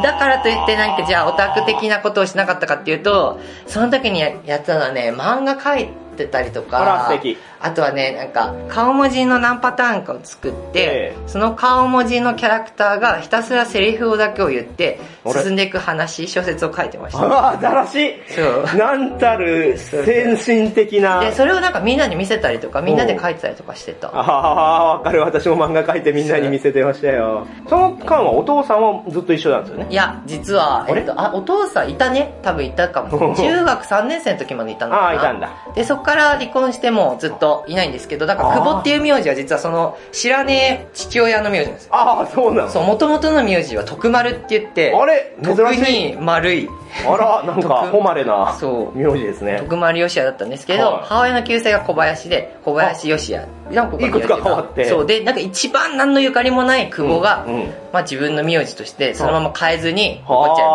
だからといってなんかじゃあオタク的なことをしなかったかっていうと、その時にややったのはね、漫画描いてたりとか、素敵あとはね、なんか顔文字の何パターンかを作って、ええその顔文字のキャラクターがひたすらセリフをだけを言って、進んでいく話、小説を書いてました。ああ、だらしい？そう。なんたる先進的な。で、それをなんかみんなに見せたりとか、みんなで書いてたりとかしてた。ああ、わかる。私も漫画描いてみんなに見せてましたよ。その間はお父さんはずっと一緒なんですよね？いや、実は、れ？えっと、あ、お父さんいたね？多分いたかも。中学3年生の時までいたのかな。ああ、いたんだ。で、そこから離婚してもずっといないんですけど、だから久保っていう名字は実はその、知らねえ父親の名字なんですよ。ああ、そうなの？そう、元々の名字は徳丸って言って、あれ？珍特。に丸い、あら、なんか、徳誉れなそう名字ですね。徳丸義也だったんですけど、はい母親の旧姓が小林で、小林義也。何個いくつか変わってそう、で、なんか一番何のゆかりもない久保が、うんうんまあ自分の名字として、そのまま変えずにはあ残っちゃい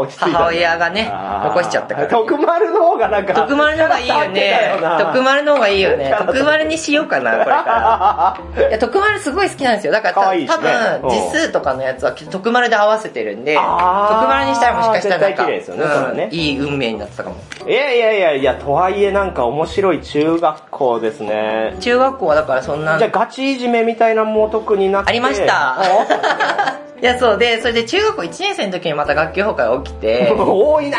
ましたね。ね母親がね残しちゃったから。徳丸の方がなんか。徳丸の方がいいよね。徳丸の方がいいよね。徳丸にしようかな、これから。いや、徳丸すごい好きなんですよ。だからね多分、うん字数とかのやつは徳丸で合わせてるんで、徳丸にしたらもしかしたらなんか、ねうんいい運命になってたかも。いやいやいやいや、とはいえなんか面白い中学校ですね。中学校はだからそんな。じゃあ、ガチいじめみたいなのも特になくて。ありました。あ いや、そうで、それで中学校1年生の時にまた学級崩壊が起きて、多いな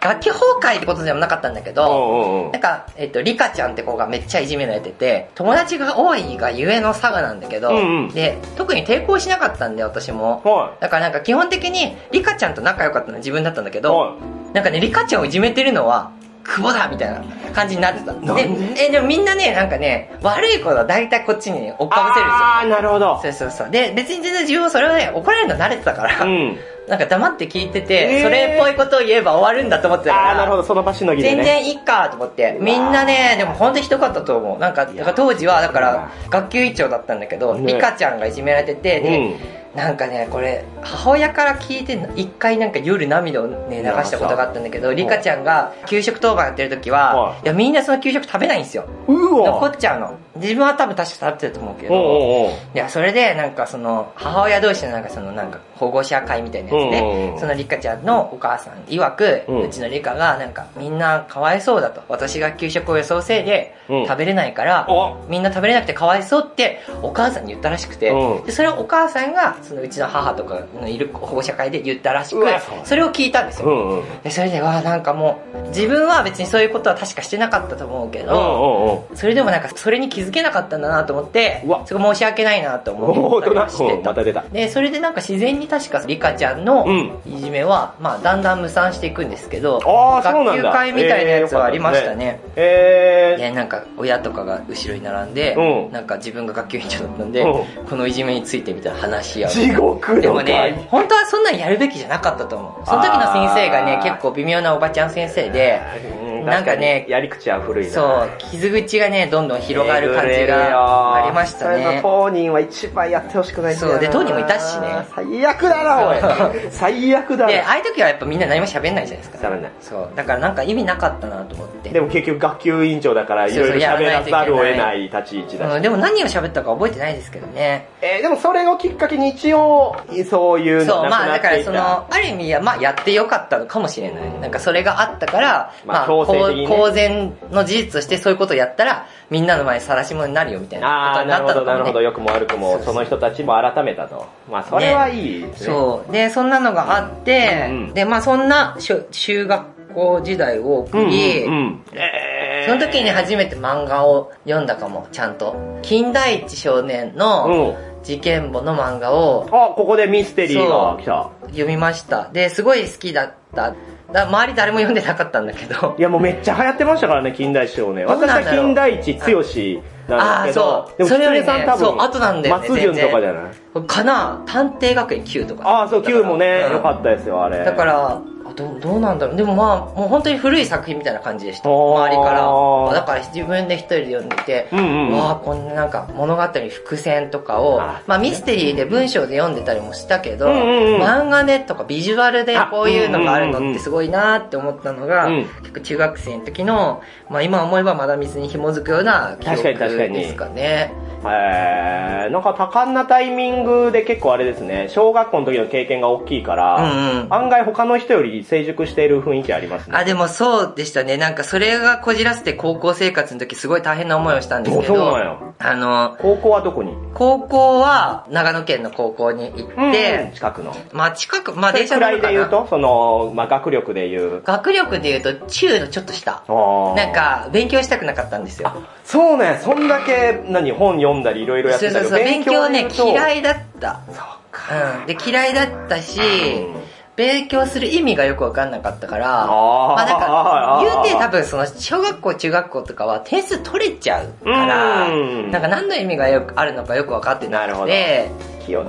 学級崩壊ってことでもなかったんだけぁど、なんか、えっと、リカちゃんって子がめっちゃいじめられてて、友達が多いがゆえの差がなんだけど、うんうん。で、特に抵抗しなかったんで、私も。はだからなんか基本的に、リカちゃんと仲良かったのは自分だったんだけど、はなんかね、リカちゃんをいじめてるのは、久保だみたいな感じになってた。で、え、でもみんなね、なんかね、悪いことは大体こっちにね、追っかぶせるんですよ。あー、なるほど。そうそうそう。で、別に全然自分はそれはね、怒られるの慣れてたから、うん。なんか黙って聞いてて、えーそれっぽいことを言えば終わるんだと思ってたから、あー、なるほど、その場しのぎでね。全然いいかと思って。みんなね、でも本当にひどかったと思う。なんか、だから当時は、だから、学級委員長だったんだけど、ねリカちゃんがいじめられてて、で、うんなんかね、これ、母親から聞いて、一回なんか夜涙をね、流したことがあったんだけど、リカちゃんが給食当番やってる時はは、いや、みんなその給食食べないんですよ。う残わっちゃうの。自分は多分確か食べてると思うけど、いや、それで、なんかその、母親同士のなんかその、なんか保護者会みたいなやつでそのリカちゃんのお母さん曰く、うちのリカがなんかみんなかわいそうだと。私が給食を予想せいでうん。食べれないからお、みんな食べれなくてかわいそうってお母さんに言ったらしくてうん、でそれをお母さんがそのうちの母とかのいる保護者会で言ったらしくそれを聞いたんですよ。でそれで、わあなんかもう、自分は別にそういうことは確かしてなかったと思うけうんど。それでもなんかそれに気づけなかったんだなと思ってうわ、すごい申し訳ないなと思ったりはしてた出た。で、それでなんか自然に確かリカちゃんのうんいじめは、まあだんだん無産していくんですけど。学級会みたいなやつはありましたね。えー、で、なんか親とかが後ろに並んで、うんなんか自分が学級委員長だったんで、うこのいじめについてみたいな話し合う。地獄のでもね会、本当はそんなんやるべきじゃなかったと思う。その時の先生がね結構微妙なおばちゃん先生で、うんなんかねやり口は古いな。そう、傷口がね、どんどん広がる感じがありましたそれのね。当人は一番やってほしくないんだよなそうで当人もいたしね最悪だな、おい。最悪だで、な。ああいう時はやっぱみんな何も喋んないじゃないですか。喋んないそう。だからなんか意味なかったなと思って。でも結局学級委員長だからいろいろ喋らざるを得ない立ち位置だし。うん、でも何を喋ったか覚えてないですけどね。えーでもそれをきっかけに一応、そういうそう、まあだから。その、ある意味は、まあやってよかったのかもしれない。なんかそれがあったから、まあまあ、ね公公然の事実としてそういうことをやったら、みんなの前に晒し者になるよみたいなことにななるほど、ったのかもね。なるほど。良くも悪くも、その人たちも改めたと。まあ、それはいいですね。そう。で、そんなのがあって、うんうんで、まあそんな中学校時代を送うんり、うんうん。えーその時に初めて漫画を読んだかも、ちゃんと。金田一少年うのん。事件簿の漫画をあ、ここでミステリーが来た。読みました。で、すごい好きだった。だ周り誰も読んでなかったんだけどい。やもうめっちゃ流行ってましたからね、金田一少年。どう私は金田一剛なんですけど、あーそうでもそれよりさん多分、後なんだよね松潤とかじゃない？かな探偵学園 Q とか。ああ、そう、Q もね、うん良かったですよ、あれ。だから、あどうどうなんだろう。でもまあ、もう本当に古い作品みたいな感じでした。周りから。だから自分で一人で読んでて、うんうんうん。わあこんななんか物語伏線とかをあ、まあミステリーで文章で読んでたりもしたけど、うんうんうん。漫画でとかビジュアルでこういうのがあるのってすごいなって思ったのが、うん結構中学生の時の、まあ今思えばまだ水に紐づくような記憶ですかね。えー、なんか多感なタイミングで結構あれですね、小学校の時の経験が大きいから、うんうん。案外他の人より成熟している雰囲気ありますね。あ、でもそうでしたね。なんかそれがこじらせて高校生活の時すごい大変な思いをしたんですけど、そうなんやあの、高校はどこに？高校は長野県の高校に行って、近くの。まあ近く、まあそれくらい電車乗るかな。で言うと、その、まあ、学力で言う。学力で言うと中のちょっと下。なん、か勉強したくなかったんですよ。そうね、そんだけ、何、本読んだりいろいろやってたけど、そうそうそう、勉強ね、嫌い。いだった。そうか。うん。で、嫌いだったしうん、勉強する意味がよくわかんなかったから、まあなんか、言うて多分、分その小学校中学校とかは点数取れちゃうから、うん。なんか何の意味がよくあるのかよく分かってなくて。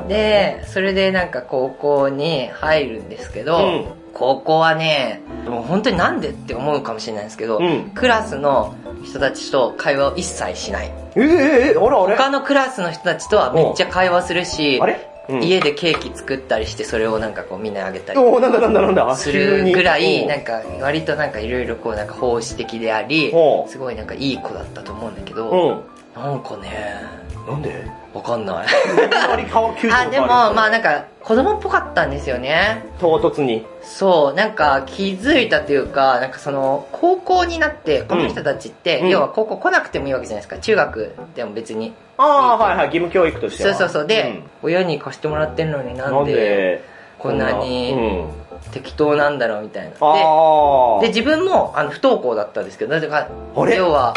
で、それでなんか高校に入るんですけど、うん。高校はね、もう本当になんでって思うかもしれないんですけど、うん。クラスの人たちと会話を一切しない。えええあらあれ？他のクラスの人たちとはめっちゃ会話するし、家でケーキ作ったりしてそれをなんかこうみんなにあげたりおーなんだなんだなんだ。するぐらい、なんか、か割となんかいろいろこうなんか奉仕的でありすごいなんかいい子だったと思うんだけど、うん。なんかね、なんで？わかんない。あ、でもまあなんか子供っぽかったんですよね。唐突に。そう、なんか気づいたというか、なんかその、高校になって、この人たちって、うん要は高校来なくてもいいわけじゃないですか。中学でも別に。ああ、はいはい、義務教育としては。そうそうそう。で、ん親に貸してもらってるのにななんんで、で、こんなにうん。適当なんだろうみたいな。ああ。で、で、自分もあの不登校だったんですけど、だからあれ？要は、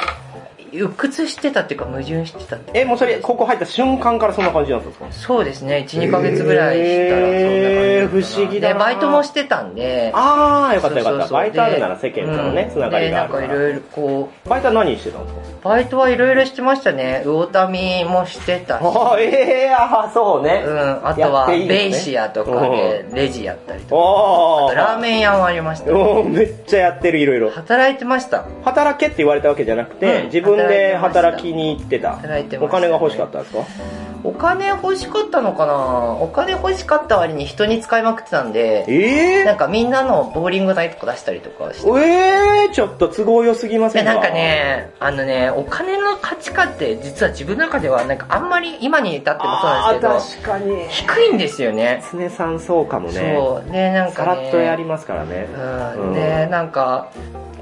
鬱屈してたっていうか矛盾してたってえ、もうそれ、高校入った瞬間からそんな感じだったんですか？そうですね、1、2ヶ月ぐらいしたらそんな感じだったなへー不思議だバイトもしてたんで、ああ、よかったよかった。バイトあるなら世間とのね、でつながりがあるから。でなんかいろいろこう、バイトは何してたんですか？バイトはいろいろしてましたね。魚民もしてたし、ああ、ええああ、そうね。うん、あとはねベイシアとかでレジやったりとか、おー。あとラーメン屋もありました。おーめっちゃやってる、いろいろ。働いてました。働けって言われたわけじゃなくて、うん自分で働きに行ってた。働いてましたお金が欲しかったんですか？お金欲しかったのかな？お金欲しかった割に人に使いまくってたんで、ええなんかみんなのボーリング代とか出したりとかして。ええちょっと都合良すぎませんか？でなんか、ね、あのね、お金の価値観って実は自分の中ではなんかあんまり今に至ってもそうなんですけど、確かに。低いんですよね。常さんそうかもね。そう。で、なんかね。さらっとやりますからね。うん、うんで、なんか、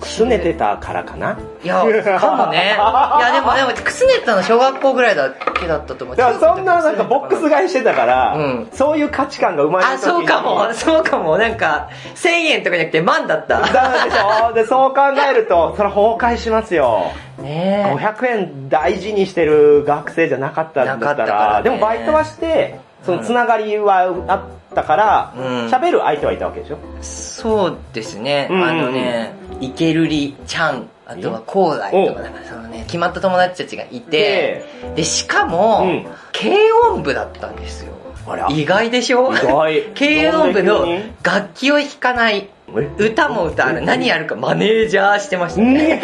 くすねてたからかな？いや、かもね。いや、でも、でも、くすねたの小学校ぐらいだけだったと思う。だからそんななんかボックス買いしてたから、うんそういう価値観が生まれるあ、そうかも、そうかも。なんか、1000円とかじゃなくて万だった。だでしょ？で、そう考えると、それ崩壊しますよ。ねえ。500円大事にしてる学生じゃなかったんだったらでもバイトはして、そのつながりはあったからうん、喋、る相手はいたわけでしょ？そうですね。うんあのね、イケルリちゃん、あとはコーダイとか、なんかそのね、決まった友達たちがいて、で、しかも、うん軽音部だったんですよ。意外でしょ？意外 軽音部の楽器を弾かない、え？歌も歌う、何やるかマネージャーしてましたうん、ね。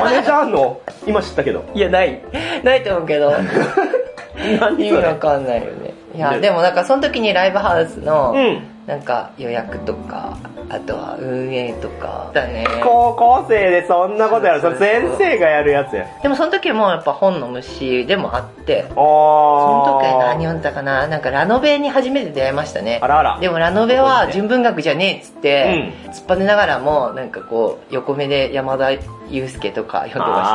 マネージャーあんの？今知ったけど。いや、ない。ないと思うけど。何意味わかんないよね。いや、でもなんかその時にライブハウスの、うん。なんか予約とか、あとは運営とか、だね。高校生でそんなことやる。それ先生がやるやつや。でもその時もやっぱ本の虫でもあって、あー。その時は何読んだかな？なんかラノベに初めて出会いましたね。あらあら。でもラノベは純文学じゃねえっつって、突っ張ねながらも、なんかこう、横目で山田祐介とか読んでました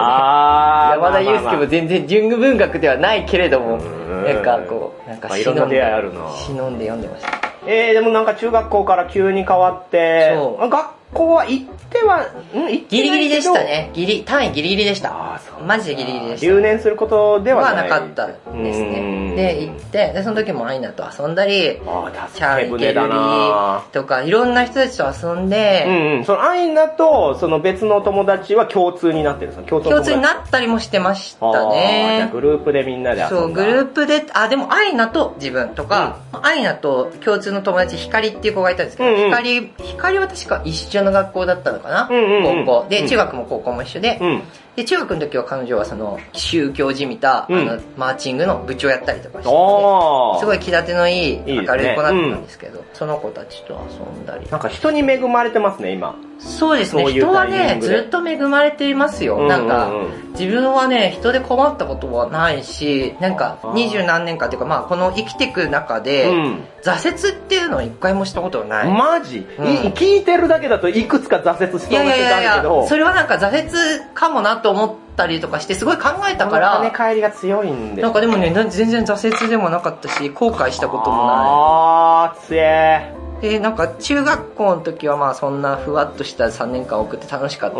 ね。山田祐介まあまあまあも全然純文学ではないけれども、んなんかこう、なんかまあいろんな出会いあるな忍んで読んでました。えー、でもなんか中学校から急に変わって、学校は行っては、ん行ってギリギリでした。ね。ギリ、単位ギリギリでした。あーそうマジでギリギリでした。留年することでははない。なかったですうね。んで、行って、で、その時もアイナと遊んだり、ああ、チャー助け舟だイケルリなとか、いろんな人たちと遊んうで、んうん。そのアイナと、その別の友達は共通になってるんですか共通の友達共通になったりもしてましたあーじゃあね。グループでみんなで遊んだ。そう、グループで、あ、でも、アイナと自分とか、アイナと共通の友達、ヒカリっていう子がいたんですけど、うんうんヒカリ、ヒカリは確か一緒の学校だったのかな、高校。で、うん中学も高校も一緒で、うん。で、中学の時は彼女はその、宗教じみた、うんあの、マーチングの部長やったりとかして。すごい気立てのいい明るい子だったんですけど、その子たちと遊んだり。なんか人に恵まれてますね、今。そうですね、人はね、ずっと恵まれていますよ。うんなんか自分はね、人で困ったことはないし、なんか二十何年かっていうか、まあ、この生きていく中で、うん挫折っていうのを一回もしたことはない。マジ、聞いてるだけだといくつか挫折しそけど、、それはなんか挫折かもなと思ったりとかして、すごい考えたから、跳ね返りが強いんで。なんかでもね、な全然挫折でもなかったし、後悔したこともない。あー、強え。で、なんか中学校の時はまあそんなふわっとした3年間送って楽しかった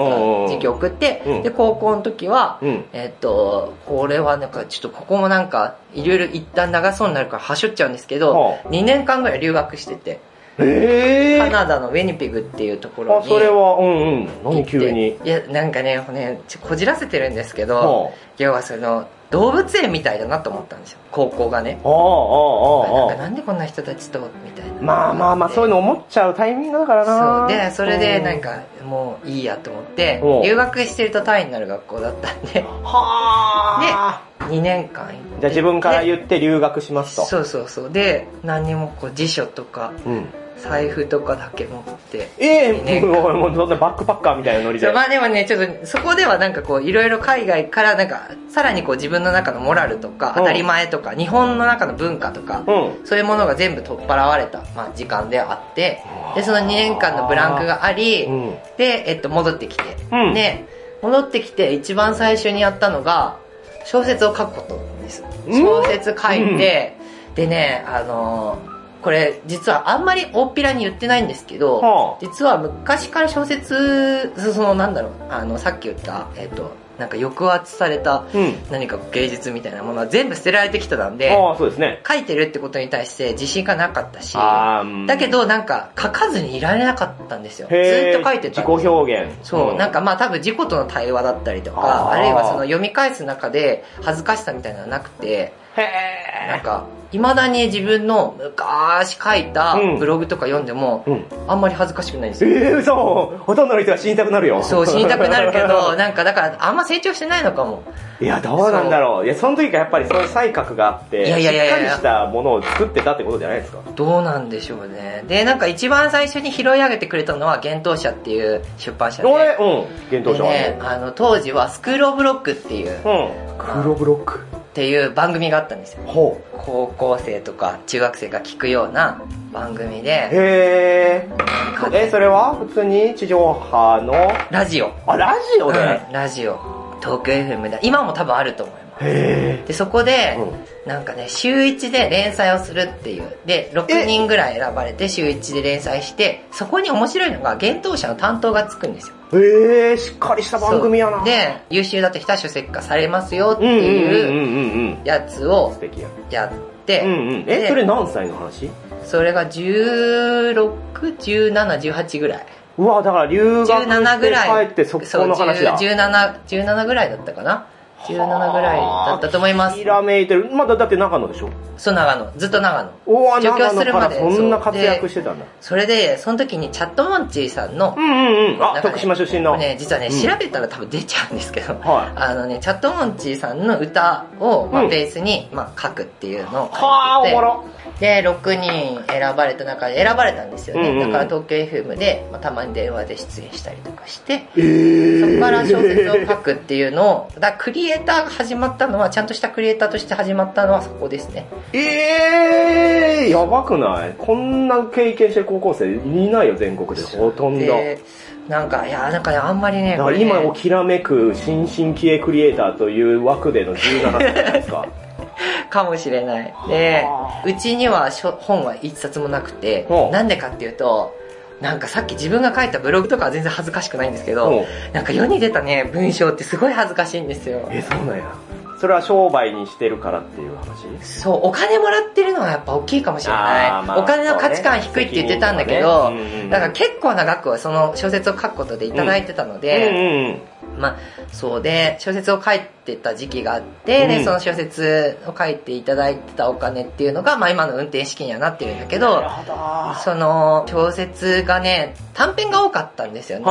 時期送って、うんで、高校の時は、うんえっと、これはなんかちょっとここもなんか、いろいろ一旦長そうになるからはしょっちゃうんですけどは、2年間ぐらい留学してて、えー。カナダのウェニペグっていうところあ、に。それは、うんうん。行何急に。いや、なんかね、ね、こじらせてるんですけはど、要はその、動物園みたいだなと思ったんですよ、高校がね。ああ、ああ、ああ。なんかなんでこんな人たちと、みたいな。まあまあまあ、そういうの思っちゃうタイミングだからな。そう。で、それでなんうん。か、もういいやと思ってうん、留学してると単位になる学校だったんで、はあ。2年間行って。じゃあ自分からで言って留学しますと。そうそうそう。で、何にもこう辞書とか、うん。財布とかだけ持って。ええ二年もう、もう、そんなバックパッカーみたいなノリで。まあでもね、ちょっとそこではなんかこう、いろいろ海外からなんか、さらにこう自分の中のモラルとか、うん当たり前とか、日本の中の文化とか、うん。そういうものが全部取っ払われた、まあ、時間であって、で、その2年間のブランクがあり、うん。で、えっと、戻ってきて、うんで、戻ってきて一番最初にやったのが、小説を書くことです。うん小説書いて、でね、あのーこれ実はあんまり大っぴらに言ってないんですけど、はあ実は昔から小説、そそのなんだろう、あの、さっき言った、えっと、なんか抑圧されたうん。何か芸術みたいなものは全部捨てられてきたんで、ああ、そうですね。書いてるってことに対して自信がなかったし、だけどなんか書かずにいられなかったんですよ。ずっと書いてた自己表現。そう、なんか、かまあ多分自己との対話だったりとあか、ーあるいはその読み返す中で恥ずかしさみたいなのがなくて、へなんか、未だに自分の昔書いたうんブログとか読んでも、うん。あんまり恥ずかしくないんですよ。ええそうほとんどの人は死にたくなるよ。そう、死にたくなるけど、なんかだからあんま成長してないのかも。いや、どうなんだろう。いや、その時からやっぱりそういう才覚があって、いやいやいやしっかりしたものを作ってたってことじゃないですか？どうなんでしょうね。で、なんか一番最初に拾い上げてくれたのは、幻冬舎っていう出版社で。俺、うん。幻冬者でね、あの、当時はスクールオブロックっていう、うん。黒ブロック？っていう番組があったんですよ。ほう。高校生とか中学生が聞くような番組で、へかねえ、それは？普通に地上波の、ラジオ。あ、ラジオで、うんラジオ。東京 FM で。今も多分あると思います。へで、そこで、うなんかね、週1で連載をするっていう。で、6人ぐらい選ばれて週1で連載して、そこに面白いのが、幻冬者の担当がつくんですよ。え。へえ、しっかりした番組やな。で、優秀だって非書籍化されますよっていううん。やつをや。やって、うんうん。え、でそれ何歳の話？それが16、17、18ぐらい。うわ、だから留学17ぐらい。帰ってそこの話だ。そう10 17、17ぐらいだったかな。17ぐらいだったと思いますひ。らめいてる。まだだって長野でしょ？そう、長野。ずっと長野。お京長野からするまでそんな活躍してたんだ。それで、その時にチャットモンチーさんのう、んうんうん。あ、徳島出身の。ね、実はね、うん調べたら多分出ちゃうんですけど、はいあのね、チャットモンチーさんの歌を、まあ、うんベースに、まあ、書くっていうのをはあ、書いてておもろ。で、6人選ばれた中で選ばれたんですよね。うんうんうんだから東京 FM で、まあ、たまに電話で出演したりとかして、えーそこから小説を書くっていうのを、だクリエイターが始まったのは、ちゃんとしたクリエイターとして始まったのはそこですね。えー、やばくない？こんな経験してる高校生いないよ、全国で。ほとんど。で、なんか、いや、なんかね、あんまりね、ねら今をきらめく新進気鋭クリエイターという枠での17歳じゃないですか？かもしれない。では、うちには書本は一冊もなくてなんでかっていうと、なんかさっき自分が書いたブログとかは全然恥ずかしくないんですけどなんか世に出たね、文章ってすごい恥ずかしいんですよ。え、そうなんや。それは商売にしてるからっていう話？そう、お金もらってるのはやっぱ大きいかもしれない。まあお金の価値観低いって言ってたんだけそど、うねだから結構な額をその小説を書くことでいただいてたので、うんうんまあ、そうで、小説を書いてた時期があって、うん。で、その小説を書いていただいてたお金っていうのが、まあ今の運転資金にはなってるんだけど、その小説がね、短編が多かったんですよね。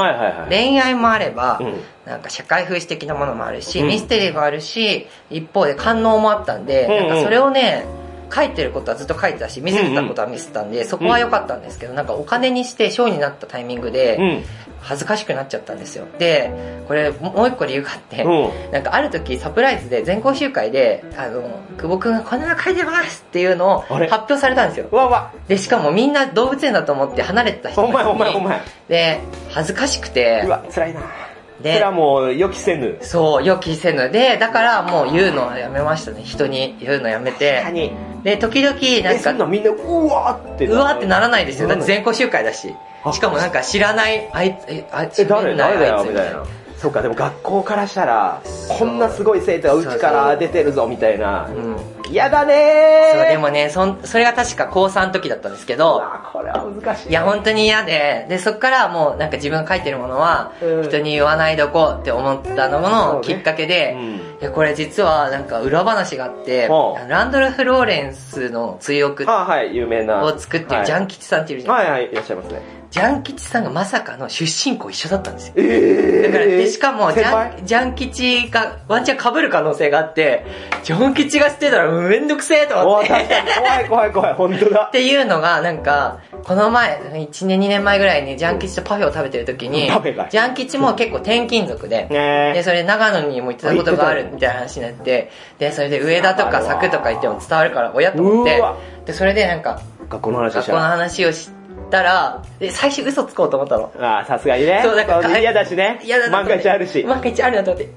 恋愛もあれば、うん。なんか社会風刺的なものもあるし、うん。ミステリーもあるし、一方で官能もあったんで、なんかそれをね、書いてることはずっと書いてたし、見せてたことは見せてたんで、そこは良かったんですけど、なんかお金にして賞になったタイミングで、うん。恥ずかしくなっちゃったんですよ。で、これもう一個理由があって、うん。なんかある時サプライズで全校集会で、あの、久保くんがこんなの書いてますっていうのを発表されたんですよ。うわうわ。で、しかもみんな動物園だと思って離れてた人お前たちにお前お前。で、恥ずかしくてう、わ、辛いな。でそれはもう予期せぬ。そう、予期せぬで、だからもう言うのはやめましたね。人に言うのやめて。に。で、時々なんかみんな、うわーって。うわってならないですよ。だって全全校集会だし。しかもなんか知らない、あいつ、え、あいつ、え、誰？誰だよみたいな。そうか、でも学校からしたら、こんなすごい生徒がうちから出てるぞ、みたいなう。ん。嫌だねーそう、でもね、そん、それが確か高3の時だったんですけうど、わこれは難しい。いや、本当に嫌で、で、そっからもうなんか自分が書いてるものはうん、人に言わないどこうって思ったののねきっかけで、うんいや、これ実はなんか裏話があって、ランドルフ・ローレンスの追憶あ、はい、有名な。を作ってるジャン吉さんっているじゃん。はいはい、いらっしゃいますね。ジャン吉さんがまさかの出身校一緒だったんですよ。えだから、で、しかも、ジャン、ジャン吉がワンチャン被る可能性があって、ジャン吉が捨てたらめんどくせえと思って。怖い怖い怖い、本当だ。っ。ていうのが、なんか、この前、1年2年前ぐらいにジャン吉とパフェを食べてる時にパフェかい、ジャン吉も結構転勤族で、で、ねそれで長野にも行ってたことがあるみたいな話になって、で、それで上田とか佐久とか行っても伝わるから親と思って。で、それでなんか、学校の話した学校の話をしたら、で、最初嘘つこうと思ったの。ああ、さすがにね。そうだから嫌だしね。嫌だ万が一あるし。万が一あるなと思って。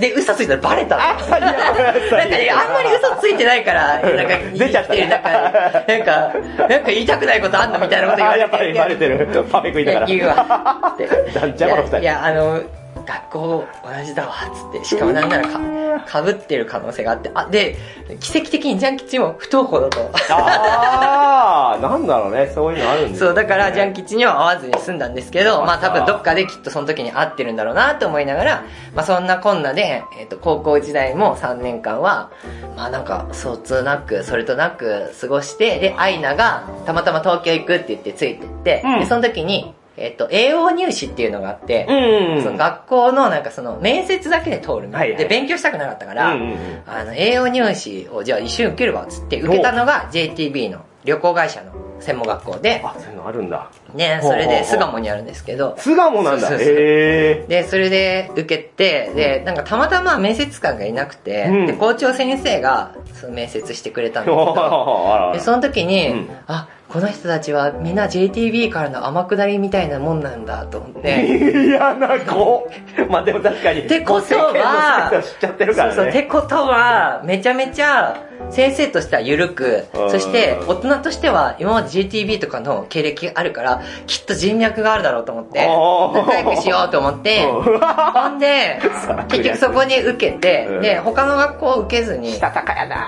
で、嘘ついたらバレたの。ななんかね、あんまり嘘ついてないから、なんか、出ちゃってる中で、なんか、なんか言いたくないことあんのみたいなこと言わあ、れて。やっぱりバレてる。パフェ食いながら。言うわ。じゃこの二人いやあの、学校同じだわ、つって。しかもなんならか、かぶってる可能性があって。あ、で、奇跡的にジャン吉も不登校だと。ああ、なんだろうね、そういうのあるんですねそう、だから、ジャン吉には会わずに済んだんですけど、まあ多分どっかできっとその時に会ってるんだろうなと思いながら、まあそんなこんなで、えっ、と、高校時代も3年間は、まあなんか、疎通なく、それとなく過ごして、で、アイナがたまたま東京行くって言ってついてって、うんで、その時に、えっ、と、栄養入試っていうのがあって、うんうんその学校のなんかその面接だけで通るみたいな、はいはいで、勉強したくなかったから、うんうんうん。あの、栄養入試をじゃあ一瞬受けるわっつって受けたのが JTB の旅行会社の専門学校で、あ、そういうのあるんだ。ね、それで巣鴨にあるんですけど、巣鴨なんだ。へで、それで受けて、で、なんかたまたま面接官がいなくて、うん。で、校長先生がその面接してくれたんー。だけど、で、その時に、うん。あ、この人たちはみんな JTB からの天下りみたいなもんなんだと思って、嫌な子。まあでも確かに。ってことはっちゃってるからね。そうそう、ってことは、めちゃめちゃ、先生としては緩くう、んそして大人としては今まで JTB とかの経歴があるから、きっと人脈があるだろうと思って、仲良くしようと思って、うんほんで、結局そこに受けてうん、で、他の学校を受けずに。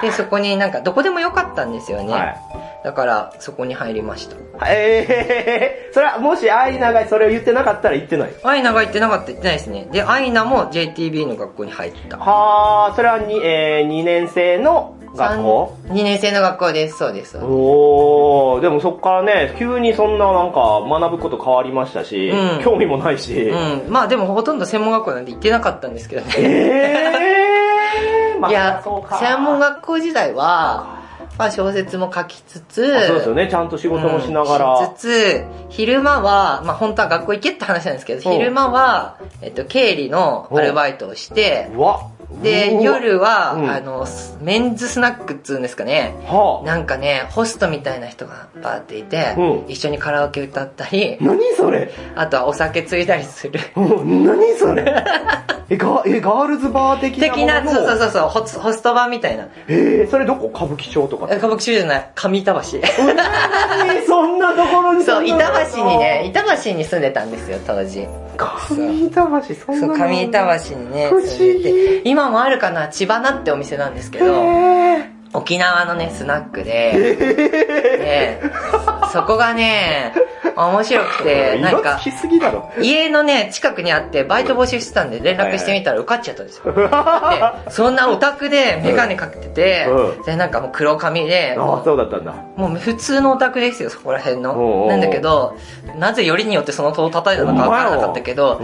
で、そこになんかどこでもよかったんですよね。はいだから、そこに入りました。えー、それはもしアイナがそれを言ってなかったら言ってない。アイナが行ってなかった言ってないですね。で、アイナも JTB の学校に入った。はあ、それはに、えー、2年生の学校 ?2 年生の学校です。そうです。おー、でもそっからね、急にそんななんか学ぶこと変わりましたし、うん興味もないし、うん。まあでもほとんど専門学校なんて行ってなかったんですけどね。えー、まあいや専門学校時代は、まあ小説も書きつつ、あそうですよね、ちゃんと仕事もしながら。うんしつつ、昼間は、まあ本当は学校行けって話なんですけど、う。ん昼間は、えっと、経理のアルバイトをして、で、夜は、うん。あの、メンズスナックっつうんですかね。はあ、なんかね、ホストみたいな人がバーっていて、うん。一緒にカラオケ歌ったり、何それ。あとはお酒ついだりする。うん何それ え、ガえガールズバー的な的な、のそうそうそうそう、ホスホスト版みたいな。えー、それどこ？歌舞伎町とかえ歌舞伎町じゃない、上板橋。何そんなところにそう、板橋にね、板橋に住んでたんですよ、当時。上板橋そんなそう、の上板橋にね、住んでて。今もあるかな、千葉なってお店なんですけど、へ沖縄のね、スナックで、でそこがね、面白くて、なんか家のね、近くにあって、バイト募集してたんで連絡してみたら受かっちゃったんですよ。で、そんなオタクでメガネかけててうん、で、なんかもう黒髪で、ああそうだったんだ。もう普通のオタクですよ、そこら辺の。うなんだけど、なぜよりによってその戸を叩いたのかわからなかったけど、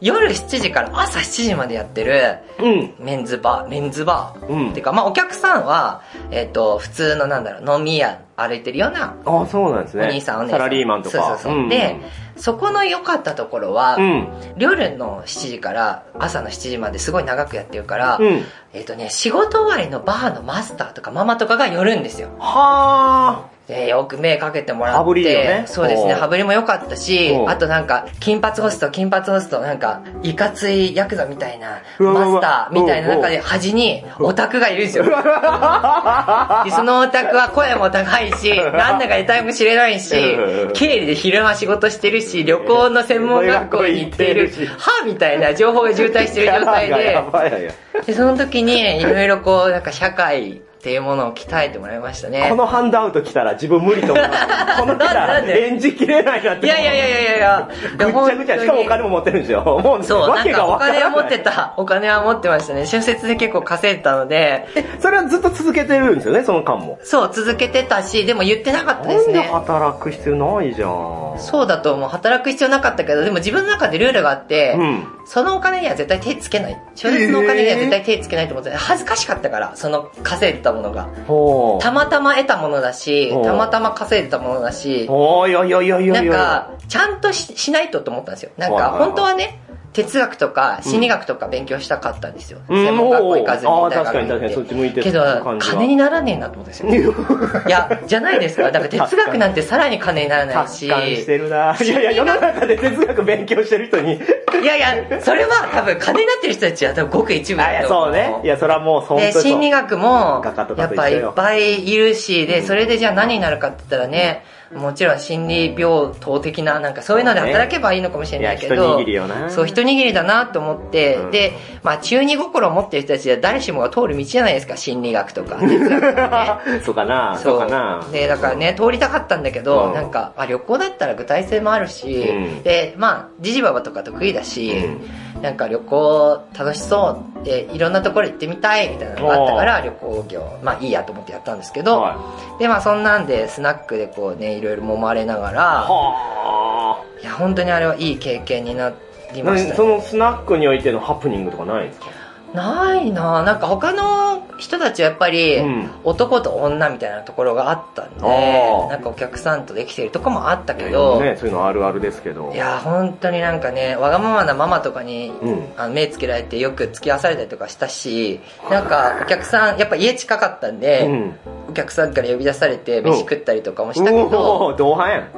夜7時から朝7時までやってるうん。メンズバー、メンズバー。うん。てか、まあお客さんは、えっ、と、普通のなんだろう、飲み屋歩いてるようなああそうなんですねお兄さんお姉さん。サラリーマンとかそうそうそう。で、そこの良かったところは、うん夜の7時から朝の7時まですごい長くやってるから、うんえっ、とね、仕事終わりのバーのマスターとかママとかが寄るんですよ。はで、よく目かけてもらって。羽振りね。そうですね、羽振りも良かったしあとなんか、金髪ホスト、金髪ホスト、なんか、いかついヤクザみたいな、マスターみたいな中で端にオタクがいるんですよ。あで、そのオタクは声も高いし、なんだか得体も知れないしうん、経理で昼間仕事してるし、旅行の専門学校に行っているはみたいな情報が渋滞してる状態 やで、で、その時に、いろいろこう、なんか社会っていうものを鍛えてもらいましたね。このハンドアウト来たら自分無理と思う。この来たなんらでなんで？演じきれないなって。いやいやいやいやいやいや、ぐっちゃぐちゃ。しかもお金も持ってるんですよ。もう、そう、わけがわからない。金は持ってた。お金は持ってましたね。春節で結構稼いでたので、え、それはずっと続けてるんですよね、その間も。そう、続けてたし、でも言ってなかったですなんでね。働く必要ないじゃん。そうだと思う。働く必要なかったけど、でも自分の中でルールがあって、うん。そのお金には絶対手つけない。初日のお金には絶対手つけないと思って、恥ずかしかったから、その稼いでたものが。たまたま得たものだしたまたま稼いでたものだし、ないんや。か、ちゃんとししないとと思ったんですよ。なんか、本当はね、哲学とか心理学とか勉強したかったんですよ。うん専門学校行かずに大学あー確かに確かにそっち向いてるけど金にならねえなと思ったんですよ。いや、じゃないですか。だから哲学なんてさらに金にならないし。達観してるな。いやいや、世の中で哲学勉強してる人に。いやいや、それは多分金になってる人たちは多分ごく一部だと思そうね。いや、それはもう、本当で、にそう心理学もやっぱいっぱいいるし、で、それでじゃあ何になるかって言ったらね、もちろん心理病棟的な、なんかそういうので働けばいいのかもしれないけど、そう、一握りだなと思って、うん。で、まあ中二心を持ってる人たちは誰しもが通る道じゃないですか、心理学とか。そうかな、そう。かな。で、だからね、通りたかったんだけど、うん。なんか、あ、旅行だったら具体性もあるし、うん。で、まあ、ジジババとか得意だし、なんか旅行楽しそうで、いろんなところ行ってみたいみたいなのがあったから、旅行業、まあいいやと思ってやったんですけど、はで、まあそんなんで、スナックでこうね、いろいろ揉まれながら、はあ。いや、本当にあれはいい経験になりましたね何そのスナックにおいてのハプニングとかないんですか？ないなぁ。なんか他の人たちはやっぱりうん男と女みたいなところがあったんあーで、なんかお客さんとできてるとこもあったけど、ね、そういうのあるあるですけど。いや本当になんかねわがままなママとかに、うんあの目つけられてよく付き合わされたりとかしたしなんかお客さんやっぱ家近かったんで、うん。お客さんから呼び出されて飯食ったりとかもしたけど。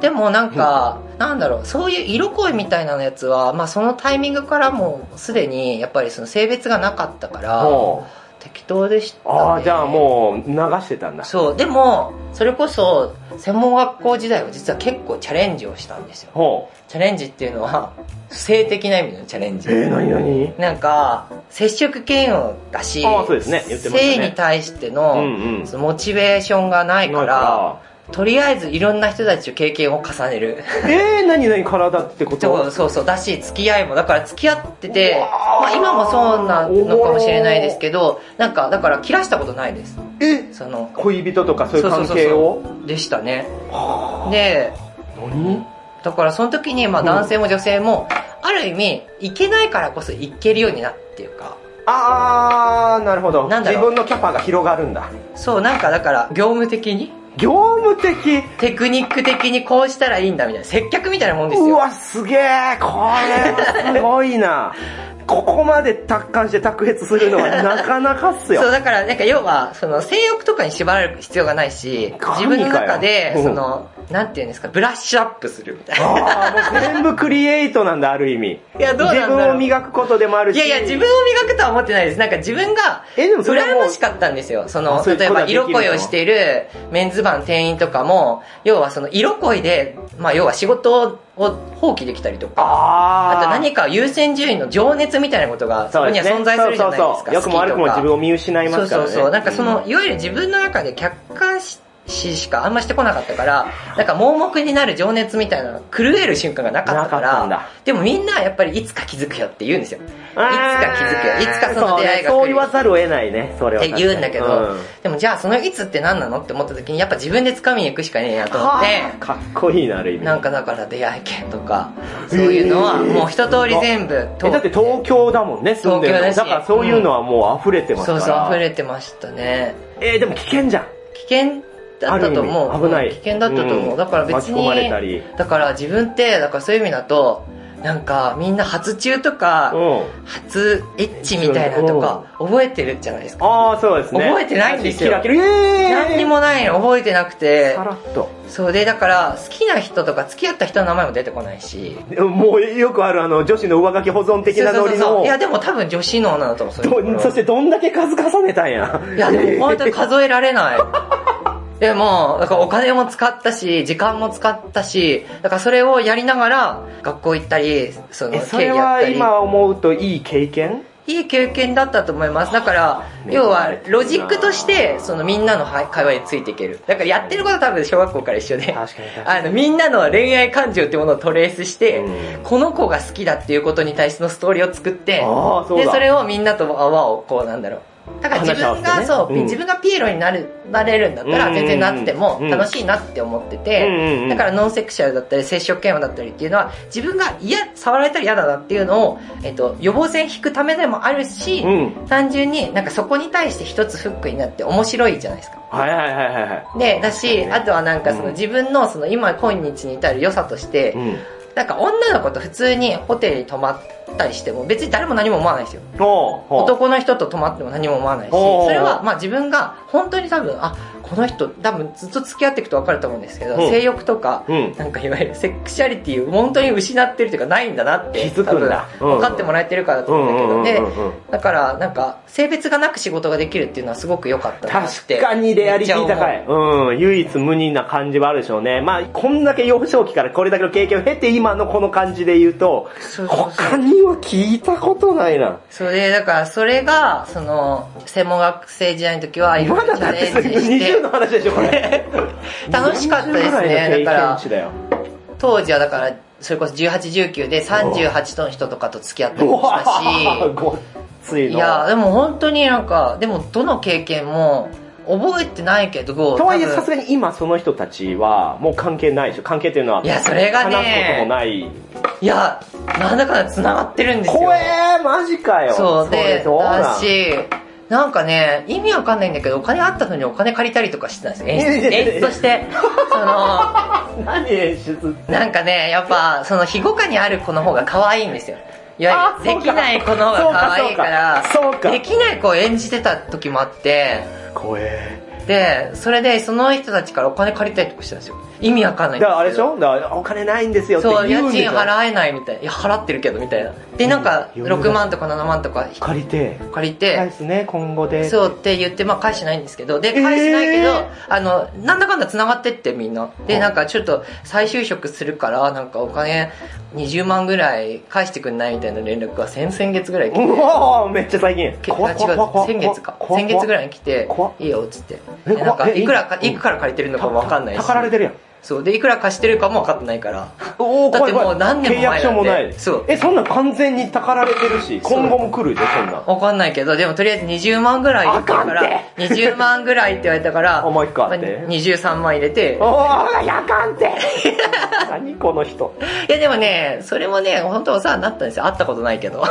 でもなんか、なんだろう、そういう色恋みたいなやつは、まあそのタイミングからもうすでに、やっぱりその性別がなかったから、ほ適当でした、うね。ああ、じゃあもう流してたんだ。そう、でも、それこそ、専門学校時代は実は結構チャレンジをしたんですよ。チャレンジっていうのは、性的な意味のチャレンジ。えー、なになんか、接触嫌悪だし、性に対しての,、うんうんそのモチベーションがないから、なとりあえずいろんな人たちと経験を重ねる。えー、なになに体ってこと？そうそうだし付き合いもだから付き合っててまあ、今もそうなのかもしれないですけどなんかだから切らしたことないです。え？その恋人とかそういう関係を？でしたね。はであ何？だからその時にまあうん。男性も女性もある意味いけないからこそいけるようになっていうか。あー、なるほど。なんだ自分のキャパが広がるんだ。そうなんかだから業務的に業務的。テクニック的にこうしたらいいんだみたいな接客みたいなもんですよ。うわ、すげえ。これはすごいな。ここまで達観して卓越するのは なかなかっすよ。そう、だから、なんか要は、その、性欲とかに縛られる必要がないし、自分の中でその、なんていうんですか、ブラッシュアップするみたいな。ああ、もう全部クリエイトなんだ、ある意味。いやどう自分を磨くことでもあるし。いやいや、自分を磨くとは思ってないです。なんか自分が、羨ましかったんですよ。その、例えば色恋をしているメンズバン店員とかも、要はその色恋で、まあ要は仕事を放棄できたりとか、あと何か優先順位の情熱みたいなことがそこには存在するじゃないですか。そうそうそう。良くも悪くも自分を見失いますからね。そうそうそう。なんかその、いわゆる自分の中で客観視しかあんましてこなかったから、なんか盲目になる情熱みたいなのが狂える瞬間がなかったから、でもみんなやっぱりいつか気づくよって言うんですよ。いつか気づくよ。いつかその出会いがそう。言わざるを得ないね、それは。って言うんだけど、うんでもじゃあそのいつって何なのって思った時にやっぱ自分で掴みに行くしかねえなと思って、かっこいいな、ある意味。なんかだから出会い系とか、そういうのはもう一通り全部通えだって東京だもんね、住んでるの。東京だしだからそういうのはもう溢れてますから。そうそう溢れてましたね。えー、でも危険じゃん。危険？だったと思う。危ない危険だったと思う。うんだから別に、だから自分って、だからそういう意味だと、なんかみんな初中とか、うん。初エッチみたいなとか覚えてるじゃないですか。ああ、そうですね。覚えてないんですよキラキラ、えー、何にもないの覚えてなくてさ、らっと。そうで、だから好きな人とか付き合った人の名前も出てこないし。もうよくあるあの女子の上書き保存的なノリのそうそうそうい。やでも多分女子能なんだと思う、そそしてどんだけ数重ねたんや。いや、でも本当に数えられない。でも、だからお金も使ったし、時間も使ったし、だからそれをやりながら、学校行ったり、その、え、そ経れは理やったり。今思うといい経験？いい経験だったと思います。だから、ね要は、ロジックとして、そのみんなの会話についていける。だからやってることは多分小学校から一緒で、あの、みんなの恋愛感情ってものをトレースして、うんこの子が好きだっていうことに対してのストーリーを作って。で、それをみんなと泡をこうなんだろう。だから自分が、ねそう、うん自分がピエロになる、なれるんだったらうん全然なってもうん楽しいなって思っててう、んだからノンセクシャルだったり接触嫌悪だったりっていうのは自分が嫌、触られたら嫌だなっていうのを、えっと、予防線引くためでもあるし、うん。単純になんかそこに対して一つフックになって面白いじゃないですか。はいはいはいはいはい。で、だし、あとはなんかそのうん自分のその今今日に至る良さとしてう、ん。なんか女の子と普通にホテルに泊まったりしても別に誰も何も思わないですよ。男の人と泊まっても何も思わないし、それはまあ自分が本当に多分、あ、この人多分ずっと付き合っていくと分かると思うんですけど、うん性欲とか、うん。なんかいわゆるセクシャリティを本当に失ってるというかないんだなって気づくんだ多分分かってもらえてるからだと思うんだけど、でだからなんか性別がなく仕事ができるっていうのはすごく良かったなって。確かにレアリティ高い。うん。唯一無二な感じはあるでしょうね。まあ、こんだけ幼少期からこれだけの経験を経て今のこの感じで言うと、他には聞いたことないな。それだからそれが、その、専門学生時代の時はいろいろチャレンジして20の、話でしょ、これ。楽しかったです40ぐらいね。のだから。当時はだから、それこそ18、19で38との人とかと付き合ったりうもしたわし、いの。いや、でも本当になんか、でもどの経験も覚えてないけど、とはいえさすがに今その人たちはもう関係ないでしょ関係っていうのはいやそれがね話すこともないいや、なんだかんだ繋がってるんですよ。怖えーマジかよそうで、だし、なん？かね、意味わかんないんだけど、お金あったのにお金借りたりとかしてたんですよ。演出演出として。その、何演出なんかね、やっぱ、その、庇護下にある子の方が可愛いんですよ。いわゆる、あそうか。できない子の方が可愛いから、できない子を演じてた時もあって、怖え。で、それで、その人たちからお金借りたりとかしてたんですよ。意味わかんないんだですけどからあれでしょ？だからお金ないんですよってそう、家賃払えないみたいな。いや、払ってるけど、みたいな。で、なんか、うん6万とか7万とか借りて。借りて、返すね、今後で。そうって言って、まあ返してないんですけど、で、返してないけど、えーあの、なんだかんだ繋がってってみんな。で、うんなんかちょっと再就職するから、なんかお金20万ぐらい返してくんないみたいな連絡が先々月ぐらい来て、うわーめっちゃ最近。違う、先月か。先月ぐらいに来ていいよ、っつって。えでなんか、いくらか、いくから借りてるのかもわかんないし。たかられてるやん。そう。で、いくら貸してるかもわかってないから。おーだってもう何年も前なんで契約書もない。そうえ、そんなん完全にたかられてるし、今後も来るで、そんなん。わかんないけど、でもとりあえず20万ぐらい入れてからあかんて、20万ぐらいって言われたから、あもう一個あってま23万入れて、おー、やかんって 何この人。いやでもね、それもね、本当お世話になったんですよ。会ったことないけど。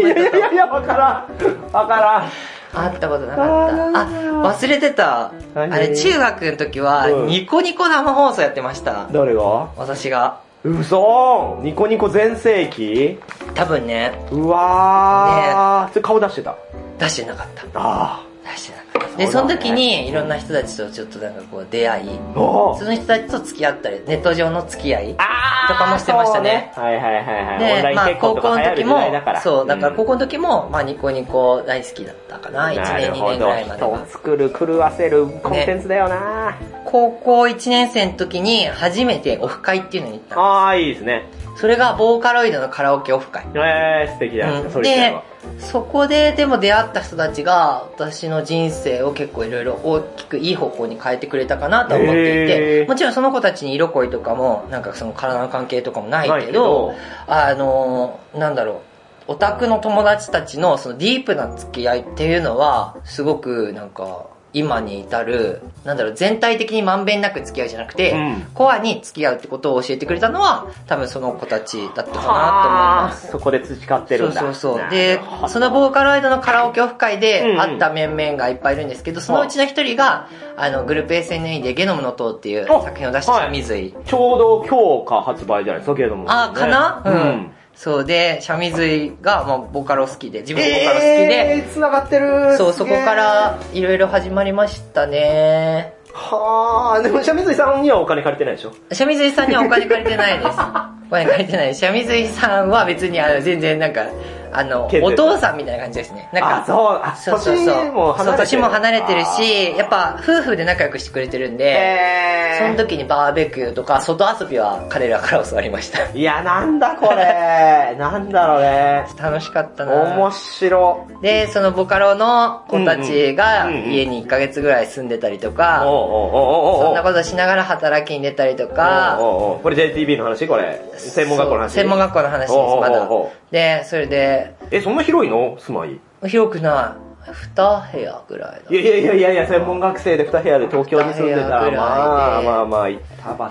い やいやいやいや、わからん。わからん。会ったことなかあった。ーあ、忘れてた。何？あれ、中学の時はう、んニコニコ生放送やってました。誰が？私が。嘘ニコニコ全盛期？多分ね、うわー。それ顔出してた？出してなかった。あ出してなかった。で、その時に、いろんな人たちとちょっとなんかこう出会い、その人たちと付き合ったり、ネット上の付き合い。あとかもしてましたねそうはいはいはいはい。で、まあ高校の時もだから。、そう、だからん高校の時も、まあニコニコ大好きだったかな、1年2年ぐらいまでは人を。作る、狂わせるコンテンツだよな、高校1年生の時に初めてオフ会っていうのに行ったのあー、いいですね。それがボーカロイドのカラオケオフ会。えー、素敵だよ、うんそでは。、そこででも出会った人たちが私の人生を結構いろいろ大きくいい方向に変えてくれたかなと思っていへて、ーもちろんその子たちに色恋とかも、なんかその体の関係とかもないけけどど、あのー、なんだろう、オタクの友達たちのそのディープな付き合いっていうのは、すごくなんか、今に至る、なんだろう、全体的にまんべんなく付き合うじゃなくて、うんコアに付き合うってことを教えてくれたのは、多分その子たちだったかなと思います。そこで培ってるんだ。そうそうそう。なでそのボーカロイドのカラオケオフ会うんでうん会った面々がいっぱいいるんですけど、そのうちの一人が、あの、グループ SNE でゲノムの塔っていうあ作品を出したはい三水井。ちょうど今日か発売じゃないですか、けれども。あ、かな、ねうん。そうで、シャミズイが、まあ、ボカロ好きで、自分もボカロ好きえで、ー、繋がってる。そう、そこか。ら、いろいろ始まりましたね。はあ、でも、シャミズイさんにはお金借りてないでしょ？シャミズイさんにはお金借りてないです。お金借りてない。シャミズイさんは別に、あの、全然なんか、あの、お父さんみたいな感じですね。なんかあ、、そう、あ、そうそうそう。年も離れてる。そう年も離れてるし、やっぱ夫婦で仲良くしてくれてるんで、えー、その時にバーベキューとか外遊びは彼らから教わりました。いや、なんだこれ。なんだろうね。楽しかったな面白。で、そのボカロの子たちが家に1ヶ月ぐらい住んでたりとか、そんなことしながら働きに出たりとか、おうおうおうこれ JTB の話これ。専門学校の話専門学校の話です、まだ。で、それで、え、そんな広いの？住まい。広くない。2部屋ぐらいだ。い。やいやいやいやいや、専門学生で2部屋で東京に住んでた。ら、まあまあまあ、板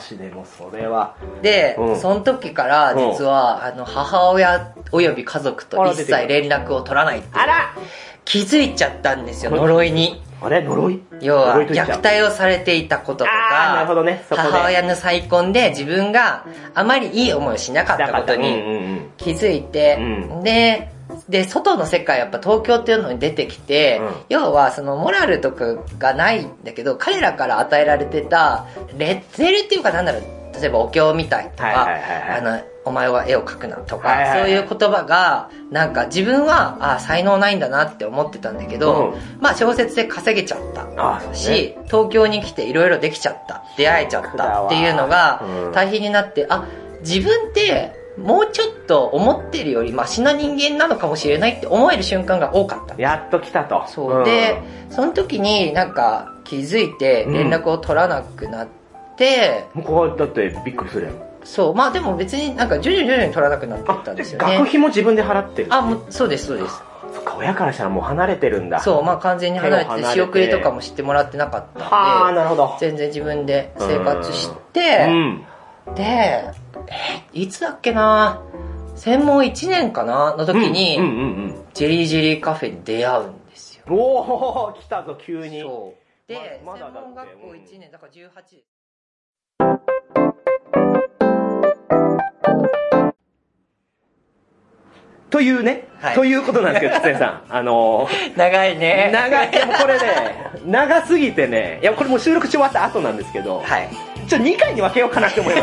橋でもそれは。で、うん。その時から実は、あの、母親及び家族と一切連絡を取らないっていう。ら！気づいちゃったんですよ、呪いに。あれ？呪い？要は、虐待をされていたこととあーなるほか、どね。母親の再婚で自分があまりいい思いをしなかったことうんうんにうん。気づいて、うん。で、で、外の世界やっぱ東京っていうのに出てきて、うん。要はそのモラルとかがないんだけど、彼らから与えられてたレッテルっていうかなんだろう、例えばお経みたいとか、あの、お前は絵を描くなとか、はいはいはい。そういう言葉が、なんか自分は、あ才能ないんだなって思ってたんだけど、うん。まあ小説で稼げちゃった。あそうね。し、東京に来ていろいろできちゃった、出会えちゃったっていうのがうん。大変になって、あ、自分ってもうちょっと思ってるよりマシな人間なのかもしれないって思える瞬間が多かった。やっと来たと。そう。んで、その時になんか気づいて連絡を取らなくなって、ここはだってびっくりするやん。そう。まあでも別になんか徐々に徐々に取らなくなっていったんですよね。学費も自分で払ってる。あ、もう、そうです、そうです。そっか、親からしたらもう離れてるんだ。そう、まあ完全に離れて仕送りとかも知ってもらってなかったんで。はあ、なるほど。全然自分で生活しうて、ん。で、え、いつだっけな？専門1年かな？の時に、ジェリージェリーカフェに出会うんですよ。おお来たぞ、急に。そう。で、まま専門学校うん1年だから18というね、はい。ということなんですけど、つえさん。あのー、長いね。長い、でもこれね、長すぎてね、いや、これもう収録し終わった後なんですけど、はいちょ、2回に分けようかなって思いま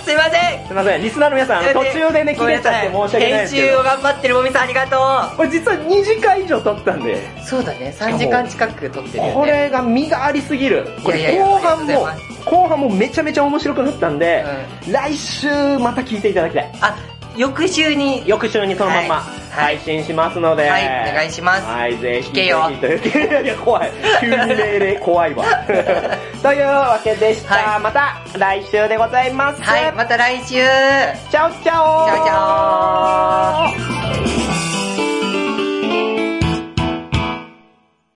す。すいません。すいません、リスナーの皆さん、途中でね、切れちゃって申し訳ないですけ編集をど、頑張ってるもみさんありがとこれ実は2時間以上撮ったんで、うそうだね。3時間近く撮ってるよね。これが身がありすぎる。これ後半も後半もめちゃめちゃ面白くなったんで、う来週また聞いていただきたい。あ翌週に翌週にそのままはい。配信しますので、はい。お願いします。はい、ぜひ。聞けよ。いや、怖い。急に命令怖いわ。というわけでした。はい。また来週でございます。はいまた来週。チャオチャオ。チャオチャオ